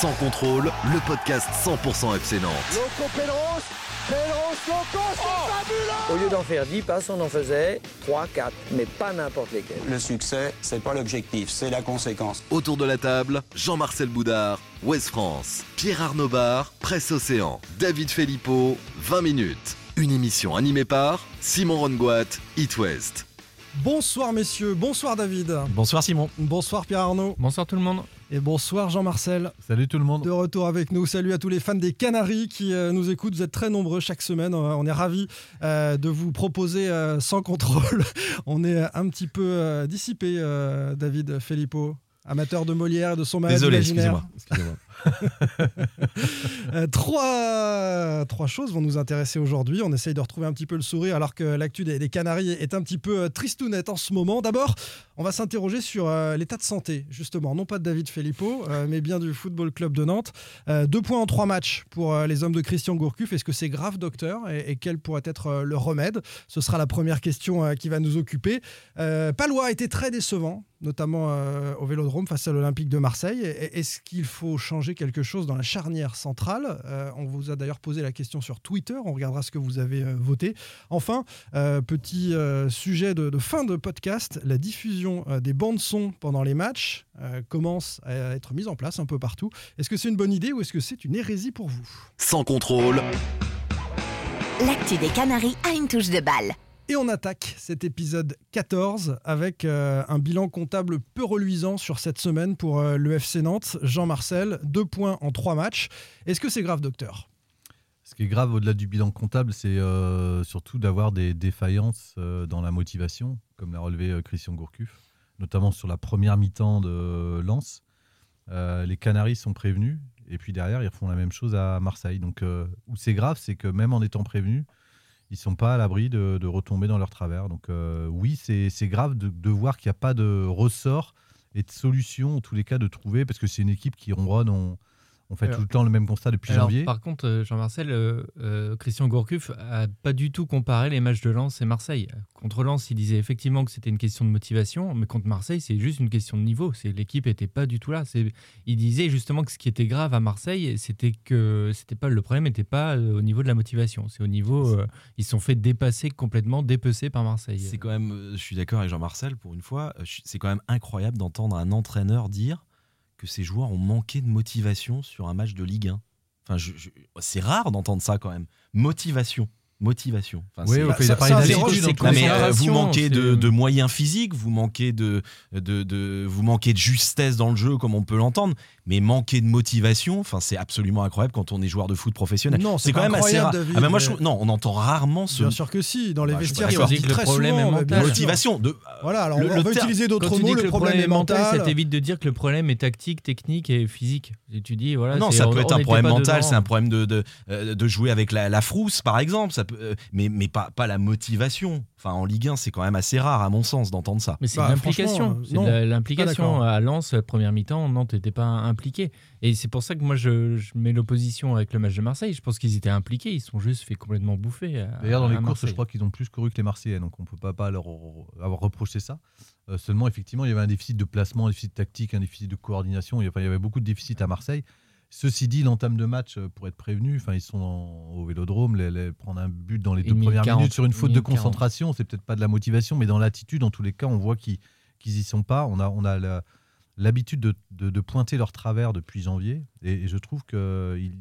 Sans contrôle, le podcast 100% FC Nantes. Loco Pedros, Pedros Loco, c'est fabuleux Au lieu d'en faire 10 passes, on en faisait 3, 4, mais pas n'importe lesquels. Le succès, c'est pas l'objectif, c'est la conséquence. Autour de la table, Jean-Marcel Boudard, Ouest France, Pierre Arnaud Bar, Presse Océan, David Filippo, 20 minutes. Une émission animée par Simon Rongoat, It West. Bonsoir messieurs, bonsoir David. Bonsoir Simon. Bonsoir Pierre Arnaud. Bonsoir tout le monde. Et bonsoir Jean-Marcel. Salut tout le monde. De retour avec nous. Salut à tous les fans des Canaries qui euh, nous écoutent. Vous êtes très nombreux chaque semaine. On est ravis euh, de vous proposer euh, sans contrôle. on est un petit peu dissipé, David Filippo, amateur de Molière et de son malade Désolé, excusez-moi. Euh, trois, trois choses vont nous intéresser aujourd'hui. On essaye de retrouver un petit peu le sourire alors que l'actu des, Canaries est un petit peu euh, tristounette en ce moment. D'abord, on va s'interroger sur euh, l'état de santé, justement, non pas de David Filippo, mais bien du Football Club de Nantes. Deux points en trois matchs pour les hommes de Christian Gourcuff. Est-ce que c'est grave, docteur? Et, et quel pourrait être le remède? Ce sera la première question qui va nous occuper. Palois a été très décevant, notamment au Vélodrome face à l'Olympique de Marseille. Est-ce qu'il faut changer quelque chose dans la charnière centrale Euh, On vous a d'ailleurs posé la question sur Twitter. On regardera ce que vous avez euh, voté. Enfin, euh, petit euh, sujet de, de fin de podcast, la diffusion euh, des bandes son pendant les matchs euh, commence à être mise en place un peu partout. Est-ce que c'est une bonne idée ou est-ce que c'est une hérésie pour vous? Sans contrôle, L'actu des Canaries a une touche de balle. Et on attaque cet épisode 14 avec euh, un bilan comptable peu reluisant sur cette semaine pour euh, le FC Nantes. Jean-Marcel, deux points en trois matchs. Est-ce que c'est grave, docteur? Ce qui est grave au-delà du bilan comptable, c'est euh, surtout d'avoir des défaillances euh, dans la motivation, comme l'a relevé Christian Gourcuff, notamment sur la première mi-temps de Lens. Les Canaries sont prévenus, et puis derrière, ils refont la même chose à Marseille. Donc, où c'est grave, c'est que même en étant prévenus, ils sont pas à l'abri de, retomber dans leur travers. Donc, euh, oui, c'est grave de, de voir qu'il n'y a pas de ressort et de solution, en tous les cas, de trouver, parce que c'est une équipe qui ronronne. On, on fait Alors- tout le temps le même constat depuis Alors, janvier. Par contre, euh, Jean-Marcel, euh, euh, Christian Gourcuff a pas du tout comparé les matchs de Lens et Marseille. Contre Lens, il disait effectivement que c'était une question de motivation, mais contre Marseille, c'est juste une question de niveau. C'est l'équipe était pas du tout là. C'est- Il disait justement que ce qui était grave à Marseille, c'était que c'était pas le problème n'était pas au niveau de la motivation. C'est au niveau euh, ils se sont fait dépasser complètement, dépecer par Marseille. C'est quand même, je suis d'accord avec Jean-Marcel pour une fois, c'est quand même incroyable d'entendre un entraîneur dire que ses joueurs ont manqué de motivation sur un match de Ligue 1. Enfin, je- je- c'est rare d'entendre ça quand même. Motivation. Motivation. Enfin, Oui, c'est- Bah, ça- Non, mais euh, vous manquez de, moyens physiques, vous manquez de, de, de- vous manquez de justesse dans le jeu, comme on peut l'entendre, mais manquer de motivation, enfin, c'est absolument incroyable quand on est joueur de foot professionnel. Non, c'est quand même assez incroyable, rare. David, Ah ben moi, je non, on entend rarement ce Bien sûr que si, dans les Bah, vestiaires, dit dit que le problème souvent, est mental. motivation. De, Voilà, alors Le- on va le va utiliser Quand d'autres tu mots, le que problème, est mental. ça t'évite de dire que le problème est tactique, technique et physique. Et tu dis voilà. Non, ça on- peut être un problème mental, c'est un problème de, de, euh, de jouer avec la, la frousse, par exemple, ça peut, euh, mais, mais pas, pas la motivation. Enfin, en Ligue 1, c'est quand même assez rare, à mon sens, d'entendre ça. Mais c'est Bah, l'implication. la- pas l'implication. d'accord. À Lens, première mi-temps, Nantes n'était pas impliqué. Et c'est pour ça que moi, je, je mets l'opposition avec le match de Marseille. Je pense qu'ils étaient impliqués. Ils se sont juste fait complètement bouffer. D'ailleurs, dans les courses, je crois qu'ils ont plus couru que les Marseillais, donc on ne peut pas, pas leur avoir reproché ça. Euh, seulement, effectivement, il y avait un déficit de placement, un déficit tactique, un déficit de coordination. Il y avait, il y avait beaucoup de déficits à Marseille. Ceci dit, l'entame de match, euh, pour être prévenu, enfin, ils sont en- au Vélodrome, les, les- prendre un but dans les deux premières minute 40, minutes sur une faute de minute 40. concentration, c'est peut-être pas de la motivation, mais dans l'attitude, en tous les cas, on voit qu'ils qu'ils y sont pas. On a, on a la- l'habitude de, de- de pointer leur travers depuis janvier. Et, et je trouve qu'il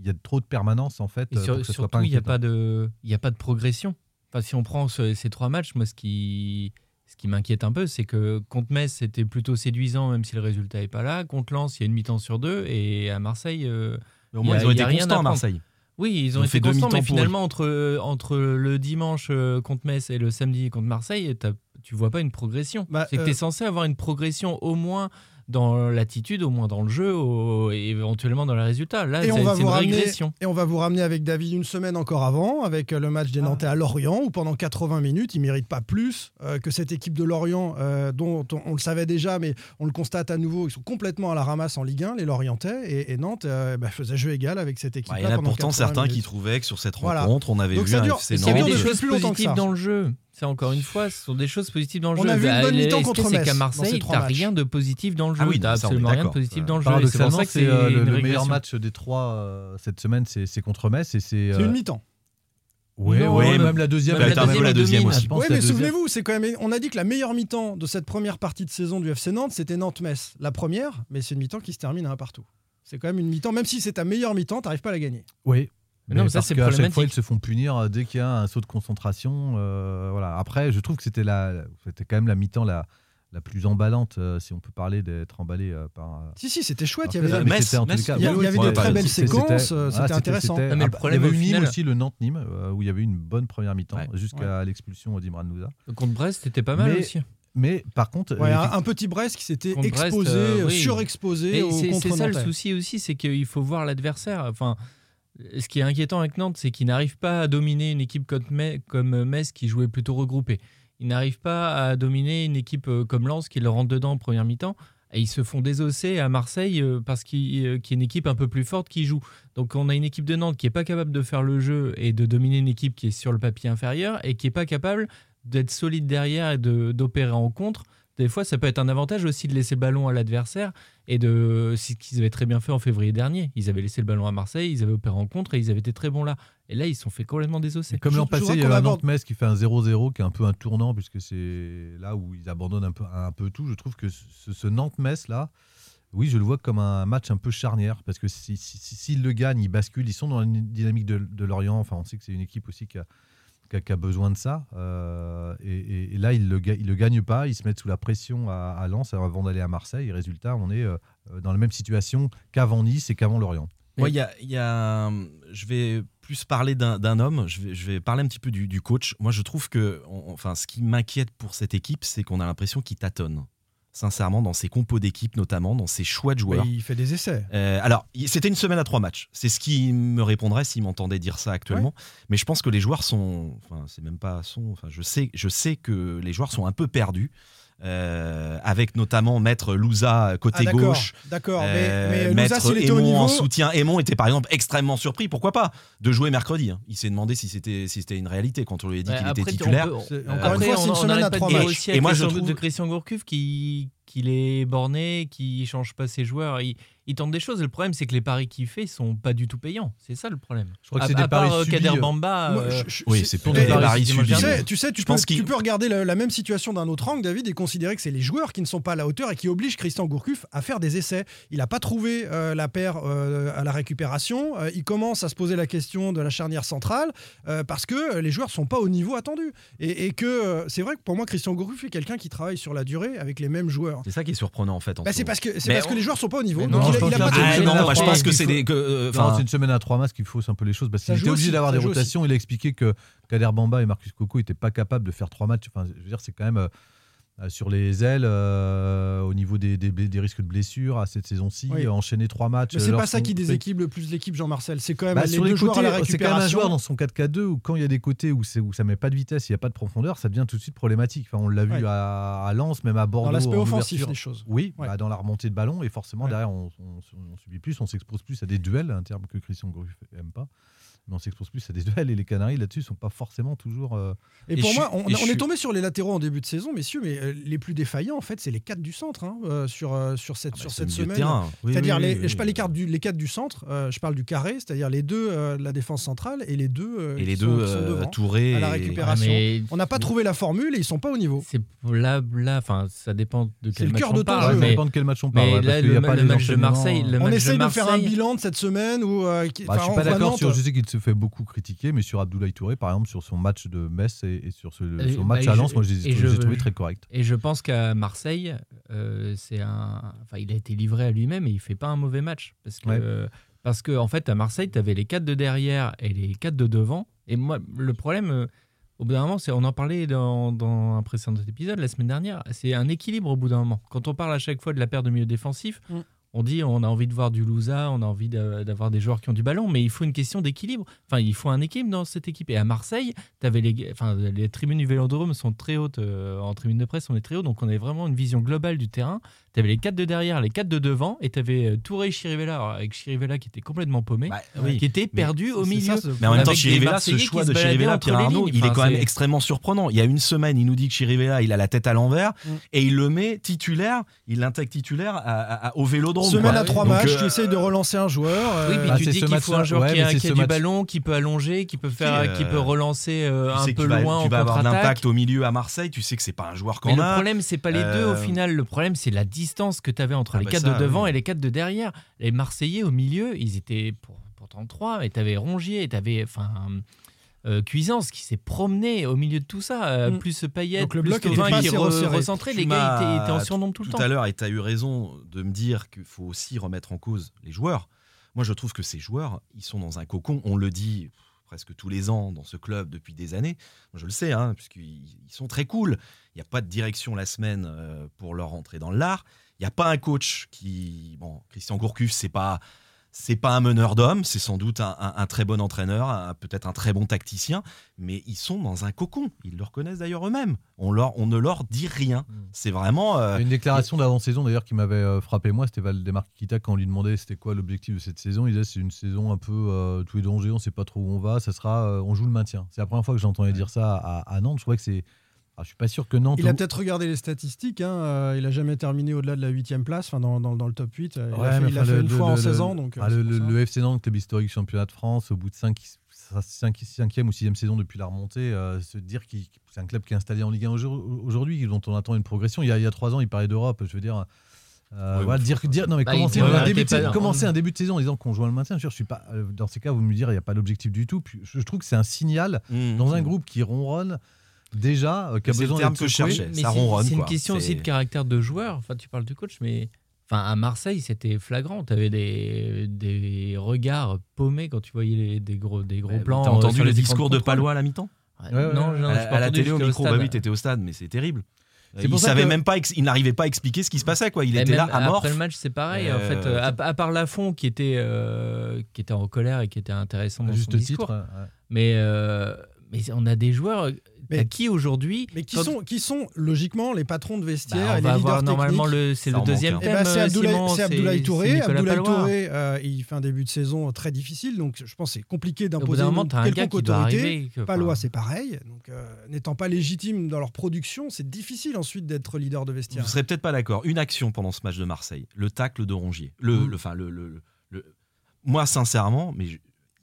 il y a trop de permanence, en fait. Et sur- pour que ce soit surtout, pas il n'y a, pas de- il y a pas de progression. Enfin, si on prend ce- ces trois matchs, moi, ce qui, ce qui m'inquiète un peu, c'est que contre Metz, c'était plutôt séduisant, même si le résultat n'est pas là. Contre Lens, il y a une mi-temps sur deux. Et à Marseille, euh, Mais au moins, a- ils ont été rien constants à. Marseille. Oui, ils Ils ont, été fait deux constants, mais finalement, entre, entre le dimanche euh, contre Metz et le samedi contre Marseille, tu vois pas une progression. Bah, c'est que euh, tu es censé avoir une progression au moins dans l'attitude, au moins dans le jeu, au- et éventuellement dans les résultats. Là, Et c'est on, va c'est vous une ramener, régression. et on va vous ramener avec David une semaine encore avant, avec euh, le match Ah. des Nantais à Lorient, où pendant 80 minutes, il ne mérite pas plus euh, que cette équipe de Lorient, euh, dont on, on le savait déjà, mais on le constate à nouveau, ils sont complètement à la ramasse en Ligue 1, les Lorientais, et, et Nantes euh, bah, faisait jeu égal avec cette équipe. Bah, il y en a pourtant certains qui trouvaient que sur cette Voilà. rencontre, on avait Donc vu ça un FC Il y avait Nantes. des depuis choses plus longtemps que positives ça. dans le jeu. C'est encore une fois, ce sont des choses positives dans le On jeu. a vu une Bah, bonne mi-temps contre Metz qu'à Marseille, t'as rien de positif dans le jeu. Ah oui, t'as on est absolument rien de positif dans le jeu. C'est pour ça que c'est euh, le, une le meilleur match des trois euh, cette semaine, c'est contre Metz. Et c'est C'est euh, une mi-temps. ouais, Non, ouais, même la deuxième. même la deuxième, la aussi. Oui, mais souvenez-vous, c'est quand même. On a dit que la meilleure mi-temps de cette première partie de saison du FC Nantes, c'était Nantes-Metz. La première, mais c'est une mi-temps qui se termine à un partout. C'est quand même une mi-temps, même si c'est ta meilleure mi-temps, t'arrives pas à la gagner. Oui. Mais non, mais ça, parce c'est qu'à chaque fois, ils se font punir euh, dès qu'il y a un saut de concentration. euh, voilà. Après, je trouve que c'était la, c'était quand même la mi-temps la, la plus emballante, euh, si on peut parler d'être emballé euh, par. Si, si, c'était chouette. Il y avait, Metz, c'était en tous les Metz, cas- il y a- il y avait Ouais, des très belles séquences, c'était- intéressant. Ah, mais le problème, il y avait au eu Nîmes final- aussi, le Nantes-Nîmes, euh, où il y avait eu une bonne première mi-temps, Ouais. jusqu'à l'expulsion d'Imran Nouza. Contre Brest, c'était pas mal Mais- aussi. Mais par contre, Ouais, euh, un, petit Brest qui s'était Brest, exposé, euh, oui. surexposé au c'est ça le souci aussi, c'est qu'il faut voir l'adversaire. Enfin, ce qui est inquiétant avec Nantes, c'est qu'ils n'arrivent pas à dominer une équipe comme Metz, qui jouait plutôt regroupée. Ils n'arrivent pas à dominer une équipe euh, comme Lens qui leur rentre dedans en première mi-temps. Et ils se font désosser à Marseille euh, parce qu'il euh, qu'il y a une équipe un peu plus forte qui joue. Donc on a une équipe de Nantes qui n'est pas capable de faire le jeu et de dominer une équipe qui est sur le papier inférieur et qui n'est pas capable d'être solide derrière et d'opérer en contre. Des fois, ça peut être un avantage aussi de laisser le ballon à l'adversaire et de ce qu'ils avaient très bien fait en février dernier. Ils avaient laissé le ballon à Marseille, ils avaient opéré en contre et ils avaient été très bons là. Et là, ils se sont fait complètement désosser. Comme l'an passé, il y a un aborde- Nantes-Metz qui fait un 0-0, qui est un peu un tournant, puisque c'est là où ils abandonnent un peu, un peu tout. Je trouve que ce, ce Nantes-Metz, là, oui, je le vois comme un match un peu charnière, parce que s'ils si, le gagnent, ils basculent, ils sont dans la dynamique de, de Lorient. Enfin, on sait que c'est une équipe aussi qui a, qui a- besoin de ça. Euh, et, là, ils ne le, ils le gagnent pas, ils se mettent sous la pression à, Lens avant d'aller à Marseille. Résultat, on est euh, dans la même situation qu'avant Nice et qu'avant Lorient. Moi, il y a, il je vais plus parler d'un homme. Je vais, je vais parler un petit peu du, coach. Moi, je trouve que, enfin, ce qui m'inquiète pour cette équipe, c'est qu'on a l'impression qu'il tâtonne. Sincèrement, dans ses compos d'équipe, notamment dans ses choix de joueurs. Il fait des essais. Euh, alors, c'était une semaine à trois matchs. C'est ce qui me répondrait s'il m'entendait dire ça actuellement. Mais je pense que les joueurs sont, enfin, c'est même pas sont. Enfin, je sais, je sais que les joueurs sont un peu perdus. Euh, avec notamment Maître Louza côté Ah, gauche, D'accord, euh, mais, mais Louza, Maître au niveau. en soutien. Aymon était par exemple extrêmement surpris, pourquoi pas, de jouer mercredi. hein. Il s'est demandé si c'était si c'était une réalité quand on lui a dit Ouais, qu'il était on titulaire. peut- C'est- Euh, Encore une Après, fois, c'est une on- on semaine à de trois matchs. Et moi, je trouve- de Christian Gourcuff qui qu'il est borné, qui change pas ses joueurs, il, il tente des choses. Le problème, c'est que les paris qu'il fait sont pas du tout payants. C'est ça le problème. Je crois que à, c'est des à part paris euh, subis, Kader Bamba, Moi, euh, je- je- Oui, c'est- plutôt des paris tu Tu subis. sais, tu, sais, tu, Je peux, tu peux regarder la, la même situation d'un autre angle, David, et considérer que c'est les joueurs qui ne sont pas à la hauteur et qui obligent Christian Gourcuff à faire des essais. Il n'a pas trouvé euh, la paire euh, à la récupération. Euh, il commence à se poser la question de la charnière centrale euh, parce que les joueurs sont pas au niveau attendu. Et, et que euh, c'est vrai que pour moi, Christian Gourcuff est quelqu'un qui travaille sur la durée avec les mêmes joueurs. C'est ça qui est surprenant en fait. en Bah, ce c'est parce que c'est parce que les joueurs sont pas au niveau. Mais Donc non, il, il a pas Ah non, je pense que Il c'est faut- des. que, euh, Non, c'est une semaine à trois masques qu'il fausse un peu les choses parce qu'il était obligé d'avoir des rotations. Il a expliqué que Kader Bamba et Marcus Coco n'étaient pas capables de faire trois matchs. Enfin, je veux dire, c'est quand même euh, sur les ailes euh, au niveau des, des, des risques de blessures à cette saison-ci. Oui. euh, enchaîner trois matchs. Mais c'est euh, pas ça qui déséquilibre le plus l'équipe, Jean-Marcel. C'est quand même Bah, les sur deux les à c'est quand même un joueur dans son 4-4-2 où quand il y a des côtés où, où ça met pas de vitesse, il n'y a pas de profondeur, ça devient tout de suite problématique. Enfin, on l'a vu Ouais. à, à Lens, même à Bordeaux. Dans l'aspect en offensif des choses. Oui, Ouais. bah, dans la remontée de ballon et forcément Ouais. derrière on, on- on subit plus, on s'expose plus à des duels, un terme que Christian Gourcuff aime pas. Mais on s'expose plus à des duels et les Canaries là-dessus sont pas forcément toujours. euh, Et, Et pour moi, on, est tombé sur les latéraux en début de saison, messieurs, mais euh, les plus défaillants, en fait, c'est les quatre du centre hein, euh, sur, sur cette, Ah bah, sur cette semaine. Oui, c'est-à-dire, oui, les, oui, oui. je parle les quatre du, les quatre du centre, euh, je parle du carré, c'est-à-dire les deux euh, de la défense centrale et les deux, euh, Et qui les sont- deux, qui sont euh, devant, Touré. à la et- récupération. On n'a pas trouvé la formule et ils sont pas au niveau. C'est là, là, enfin, ça dépend de C'est quel le match cœur on de ton parle. jeu. Ça dépend de quel match on parle. le, a pas le les match de. Marseille, le On essaye de, faire un bilan de cette semaine où. qui- Bah, je suis pas d'accord sur. Je sais qu'il se fait beaucoup critiquer, mais sur Abdoulaye Touré, par exemple, sur son match de Metz et, et sur ce Et- le match bah, à Lens, je- moi je les ai je je- trouvés très corrects. Et je pense qu'à Marseille, euh, c'est un. Enfin, il a été livré à lui-même et il fait pas un mauvais match. Parce que, Ouais. euh, parce que en fait, à Marseille, tu avais les quatre de derrière et les quatre de devant. Et moi, le problème, euh, au bout d'un moment, c'est on en parlait dans, dans un précédent épisode la semaine dernière. C'est un équilibre au bout d'un moment. Quand on parle à chaque fois de la paire de milieu défensif, Mm. On dit on a envie de voir du Louza, on a envie d'a- d'avoir des joueurs qui ont du ballon, mais il faut une question d'équilibre. Enfin, il faut un équilibre dans cette équipe. Et à Marseille, les tribunes du Vélodrome sont très hautes. euh, en tribune de presse, on est très haut, donc on a vraiment une vision globale du terrain. Tu avais les quatre de derrière, les quatre de devant, et tu avais Touré et Chirivella, avec Chirivella qui était complètement paumé, Bah, oui. qui était Mais perdu au milieu. ça, ce- Mais en même temps, Chirivella, ce choix de Chirivella, Pierre Arnaud, lignes. il est quand même extrêmement surprenant. Il y a une semaine, il nous dit que Chirivella, il a la tête à l'envers Mm. et il le met titulaire, il l'intègre titulaire à- à- à- au Vélodrome. Semaine quoi. à trois matchs, euh, tu essayes de relancer un joueur. Oui, euh, puis bah, tu c'est dis qu'il faut un joueur Ouais, qui a, du match- ballon, qui peut allonger, qui peut faire, euh, qui peut relancer euh, un peu loin tu vas avoir l'impact au milieu à Marseille, tu sais que c'est pas un joueur qu'on le a. problème, c'est pas les deux au Euh, final. Le problème, c'est la distance que tu avais entre Ah les bah quatre ça, de devant oui. et les quatre de derrière. Les Marseillais au milieu, ils étaient pour, pourtant trois, et tu avais Rongier, et tu avais enfin, euh, Cuisance qui s'est promené au milieu de tout ça, euh, Mm. plus Payet, Donc le plus bloc Thauvin qui assez re-. Tu Les gars étaient, étaient en surnombre tout, le temps. à l'heure, et tu as eu raison de me dire qu'il faut aussi remettre en cause les joueurs. Moi, je trouve que ces joueurs, ils sont dans un cocon. On le dit presque tous les ans dans ce club depuis des années. Je le sais, hein, puisqu'ils ils sont très cool. Il n'y a pas de direction la semaine euh, pour leur entrer dans l'art. Il n'y a pas un coach qui. Bon, Christian Gourcuff, c'est pas. C'est pas un meneur d'hommes, c'est sans doute un, un- un très bon entraîneur, peut-être un très bon tacticien, mais ils sont dans un cocon. Ils le reconnaissent d'ailleurs eux-mêmes. On, leur, on ne leur dit rien. C'est vraiment. euh, Une déclaration d'avant-saison d'ailleurs qui m'avait euh, frappé moi, c'était Valdemar Kita quand on lui demandait c'était quoi l'objectif de cette saison. Il disait c'est une saison un peu euh, tous les dangers, on sait pas trop où on va, ça sera, euh, on joue le maintien. C'est la première fois que j'entendais dire ça à, à Nantes. Je crois que c'est, ah, je suis pas sûr que Nantes. Il a peut-être regardé les statistiques. hein, euh, il a jamais terminé au-delà de la 8 place, enfin dans, dans- dans le top 8. euh, il Ouais, a fait, mais il a enfin, fait le- une le- fois en le- 16 ans. Donc, euh, ah, c'est le, FC Nantes, club historique championnat de France, au bout de 5, 5e ou 6e saison depuis la remontée, euh, se dire que c'est un club qui est installé en Ligue 1 aujourd- aujourd'hui, dont on attend une progression. Il y a, il y a 3 ans, il parlait d'Europe. Je veux dire. euh, Oui, voilà, mais dire, dire, non, mais Bah, commencer, un début de, arrêtez pas- commencer un début de saison en disant qu'on joue le maintien, je suis pas. euh, Dans ces cas, vous me dire, il n'y a pas d'objectif du tout. Puis, je, je trouve que c'est un signal mmh, dans un mmh. groupe qui ronronne déjà, euh, qui a le besoin terme d'être que je secoué. cherchais. Mais ça c'est- ronronne, C'est une question aussi de caractère de joueur. Enfin, tu parles du coach, mais enfin, à Marseille, c'était flagrant. Tu avais des, des regards paumés quand tu voyais les- des gros, des gros Bah, plans. T'as euh, entendu sur le discours de. Palois à la mi-temps Ouais, Ouais, ouais, Non, ouais. non, à, à la entendu télé au micro, bah stade. oui, t'étais au stade, mais c'est terrible. Il savait que- même pas, il n'arrivait pas à expliquer ce qui se passait, quoi. Il Et était là à mort. Après le match, c'est pareil. en Euh, fait, euh, à, à part Lafont qui était, euh, qui était en colère et qui était intéressant dans son juste discours. titre. ouais. Mais, euh, mais on a des joueurs. Mais- qui aujourd'hui Mais qui quand- sont, qui sont logiquement les patrons de Bah, vestiaire on et les va leaders avoir normalement le, c'est le deuxième manque, Eh thème. ben, c'est Abdoulaye, Simon, c'est Abdoulaye Touré. Abdoulaye. Touré, euh, il fait un début de saison très difficile, donc je pense que c'est compliqué d'imposer quelconque autorité. arriver. que- Palois, c'est pareil. Donc, euh, n'étant pas légitime dans leur production, c'est difficile ensuite d'être leader de vestiaire. Vous serez peut-être pas d'accord. Une action pendant ce match de Marseille, le tacle de Rongier. Le, Mm. le, enfin, le, le- le- moi, sincèrement, mais je-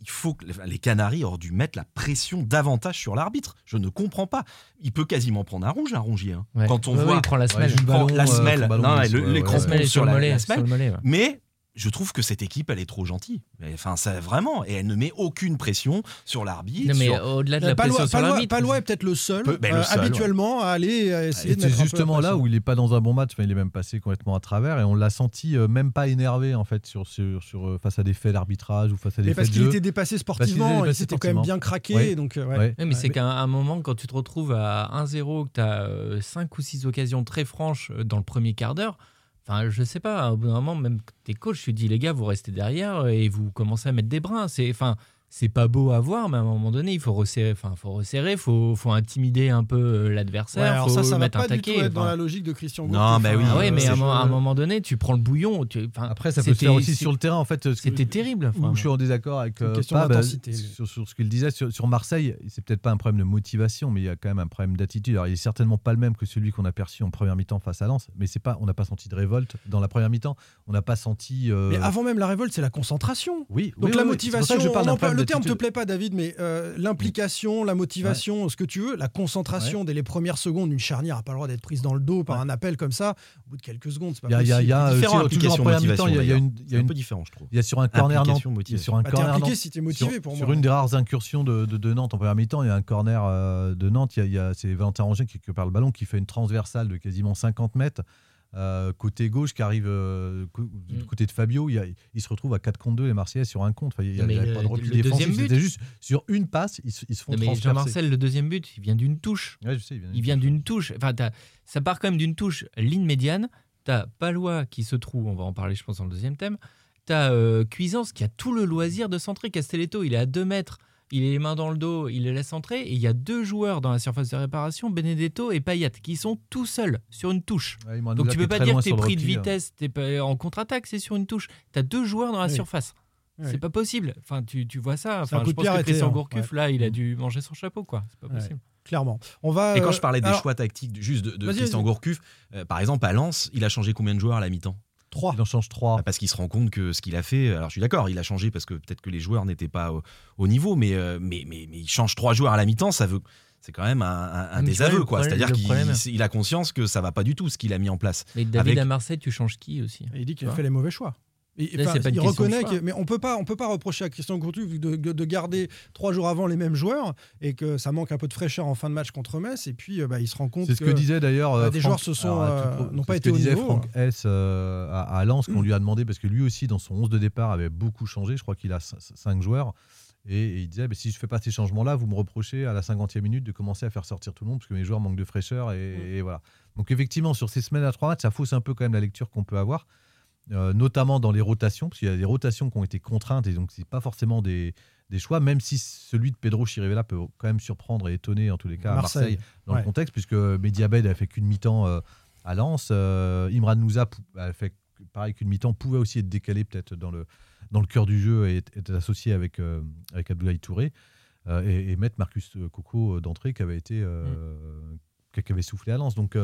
il faut que les Canaries auraient dû mettre la pression davantage sur l'arbitre. Je ne comprends pas. Il peut quasiment prendre un rouge, un Rongier. hein. ouais. Quand on Ouais, ouais, voit il prend la Ouais, semelle. prend ballon, la euh, semelle, non, ouais, ouais, semelle est sur sur la- mollet. la sur semelle. le mollet, ouais. Mais je trouve que cette équipe, elle est trop gentille. Mais, Enfin, ça vraiment, et elle ne met aucune pression sur l'arbitre. Non, mais sur- au-delà de Euh, la Palois, pression sur Palois- l'arbitre. Palois est peut-être le seul, Peu- ben, le euh, ouais. habituellement, à aller euh, essayer Et de c'est mettre un peu la justement là où il n'est pas dans un bon match. Enfin, il est même passé complètement à travers et on l'a senti euh, même pas énervé en fait sur, sur, sur, euh, face à des faits d'arbitrage ou face à des Mais faits parce de qu'il jeu. était dépassé qu'il était sportivement, il s'était quand même bien craqué. Ouais. Donc, euh, ouais. Ouais. Oui, mais c'est qu'à un moment, quand tu te retrouves à 1-0, que tu as 5 ou 6 occasions très franches euh, dans le premier quart d'heure, enfin, je sais pas, au bout d'un moment, même tes coachs, tu dis, les gars, vous restez derrière et vous commencez à mettre des brins. C'est, enfin, c'est pas beau à voir, mais à un moment donné, il faut resserrer, enfin, faut resserrer, faut, faut intimider un peu euh, l'adversaire, Ouais, alors faut ça, ça va mettre pas un du tout taquet. être dans la logique de Christian Non, Gourcuff, bah oui. Ah ouais, Euh, mais à un, moment- à un chaud. moment donné, tu prends le bouillon. tu- enfin, Après, ça peut se faire aussi sur le terrain, en fait. C'était terrible. où je suis en désaccord avec euh, question Pab, sur, sur ce qu'il disait sur, sur Marseille. C'est peut-être pas un problème de motivation, mais il y a quand même un problème d'attitude. Alors, il est certainement pas le même que celui qu'on a perçu en première mi-temps face à Lens, mais c'est pas, on n'a pas senti de révolte dans la première mi-temps. On n'a pas senti. euh, Mais avant même la révolte, c'est la concentration. oui, Donc oui, la oui, motivation, je parle d'un problème le terme te plaît pas David, mais euh, l'implication, la motivation, ce que tu veux, la concentration dès les premières secondes, une charnière n'a pas le droit d'être prise dans le dos par un appel comme ça, au bout de quelques secondes, c'est pas Il y a, il y a- possible. il y a, euh, Différent, sur- toujours en mi-temps, il y a- y a une- y C'est a un peu différent, je trouve. Il y a sur un corner Nantes, Implication, il y a motivation. sur un Bah, corner impliqué Nantes- si t'es motivé sur, pour sur moi. une des rares incursions de, de- de Nantes en première mi-temps, il y a un corner euh, de Nantes, il y a, il y a- c'est Valentin Rongier qui récupère le ballon, qui fait une transversale de quasiment 50 mètres. Euh, côté gauche qui arrive euh, du Mm. côté de Fabio, il, y a- il se retrouve à 4 contre 2 les Marseillais sur un compte. Enfin, il n'y a, Mais il y a le- pas de repli le défensif. deuxième but- C'était juste sur une passe, ils, se- ils se font Non, mais. Jean-Marcel, le deuxième but, il vient d'une touche. Ouais, je sais, il vient d'une touche. Enfin, ça part quand même d'une touche ligne médiane. T'as Palois qui se trouve, on va en parler, je pense, dans le deuxième thème. T'as euh, Cuisance qui a tout le loisir de centrer. Castelletto, il est à 2 mètres. Il a les mains dans le dos, il les laisse entrer. Et il y a deux joueurs dans la surface de réparation, Benedetto et Payet, qui sont tout seuls sur une touche. Ouais, Donc tu est peux pas dire que t'es pris de hein. vitesse, t'es pas en contre-attaque, c'est sur une touche. T'as deux joueurs dans la Oui. surface. Oui. C'est pas possible. Enfin, tu, tu vois ça. C'est un Enfin, coup je de pense que Christian hein. Gourcuff, là, il a dû manger son chapeau, quoi. C'est pas Ouais. possible. Clairement. On va. Et quand euh, je parlais des alors, choix tactiques du- juste de, Christian. Gourcuff, euh, par exemple à Lens, il a changé combien de joueurs à la mi-temps? Trois. Il en change 3. Bah, Parce qu'il se rend compte que ce qu'il a fait, alors je suis d'accord, il a changé parce que peut-être que les joueurs n'étaient pas au, au niveau, mais, euh, mais, mais, mais il change trois joueurs à la mi-temps, ça veut. C'est quand même un, désaveu, quoi. C'est-à-dire qu'il a conscience que ça va pas du tout ce qu'il a mis en place. Mais David Avec- à Marseille, tu changes qui aussi? Et il dit qu'il a fait les mauvais choix. Et, Là, pas une il reconnaît que, mais on peut pas, on peut pas reprocher à Christian Gourcuff de, de- de garder trois jours avant les mêmes joueurs et que ça manque un peu de fraîcheur en fin de match contre Metz. Et puis, euh, bah, il se rend compte C'est ce que, que disait d'ailleurs. bah, euh, des Franck- joueurs se sont, euh, n'ont c'est pas ce été que au disait niveau. Franck S euh, à, à Lens qu'on lui a demandé parce que lui aussi dans son 11 de départ avait beaucoup changé. Je crois qu'il a 5 joueurs. Et, il disait bah, si je fais pas ces changements-là, vous me reprochez à la 50e minute de commencer à faire sortir tout le monde parce que mes joueurs manquent de fraîcheur. Et, et voilà. Donc effectivement, sur ces semaines à 3 matchs, ça fausse un peu quand même la lecture qu'on peut avoir. Euh, notamment dans les rotations, parce qu'il y a des rotations qui ont été contraintes et donc c'est pas forcément des, des choix, même si celui de Pedro Chirivella peut quand même surprendre et étonner en tous les cas à Marseille, Marseille dans ouais. le contexte, puisque Mediabed a fait qu'une mi-temps euh, à Lens, euh, Imran Nouza a fait pareil qu'une mi-temps, pouvait aussi être décalé peut-être dans le, dans le cœur du jeu et être, associé avec, avec Abdoulaye Touré, et, et mettre Marcus Coco d'entrée qui avait été euh, qui avait soufflé à Lens. Donc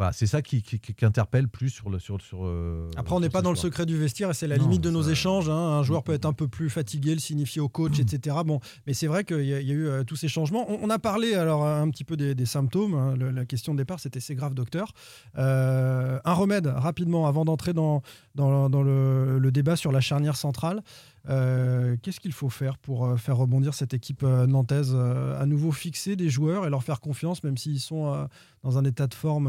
voilà, c'est ça qui, qui- qui- qui interpelle plus sur le sur, sur euh, Après, on n'est pas dans le secret du vestiaire et c'est la Non, limite de nos échanges. hein. Un joueur peut être un peu plus fatigué, le signifier au coach, Mm. etc. Bon, mais c'est vrai qu'il y, a il y a eu euh, tous ces changements. On, on a parlé alors un petit peu des, des symptômes. hein. Le- la question de départ, c'était c'est grave, docteur. Euh, un remède rapidement avant d'entrer dans, dans, dans le, le débat sur la charnière centrale. Euh, Qu'est-ce qu'il faut faire pour euh, faire rebondir cette équipe euh, nantaise euh, À nouveau fixer des joueurs et leur faire confiance, même s'ils sont euh, dans un état de forme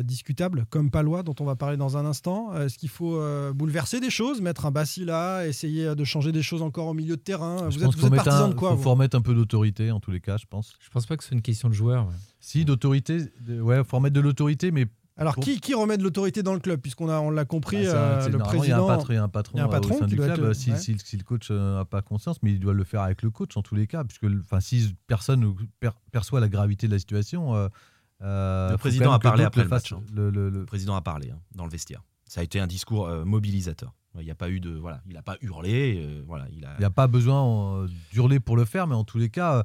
discutable, comme Palois, dont on va parler dans un instant. Est-ce qu'il faut euh, bouleverser des choses, mettre un Bassi là, essayer de changer des choses encore au milieu de terrain? Je Vous pense êtes, vous faut êtes mettre partisan un- de quoi faut, vous? faut remettre un peu d'autorité en tous les cas, je pense. Je pense pas que c'est une question de joueur. ouais. Si d'autorité, ouais, faut remettre de l'autorité, mais Alors, qui, qui remet de l'autorité dans le club Puisqu'on a, on l'a compris, Bah, un- euh, le président. Il y a un patron, il y a un patron, il y a un euh, patron au sein qui du club. être- euh, si, ouais. si- si le coach n'a pas conscience, mais il doit le faire avec le coach en tous les cas, puisque enfin, si personne ne per- perçoit la gravité de la situation. euh, euh, Le président a parlé après le match, hein. Le- le- le- Le président a parlé hein, dans le vestiaire. Ça a été un discours euh, mobilisateur. Il n'y a pas eu de voilà, il n'a pas hurlé. euh, voilà, il n'y a pas besoin euh, d'hurler pour le faire, mais en tous les cas, euh,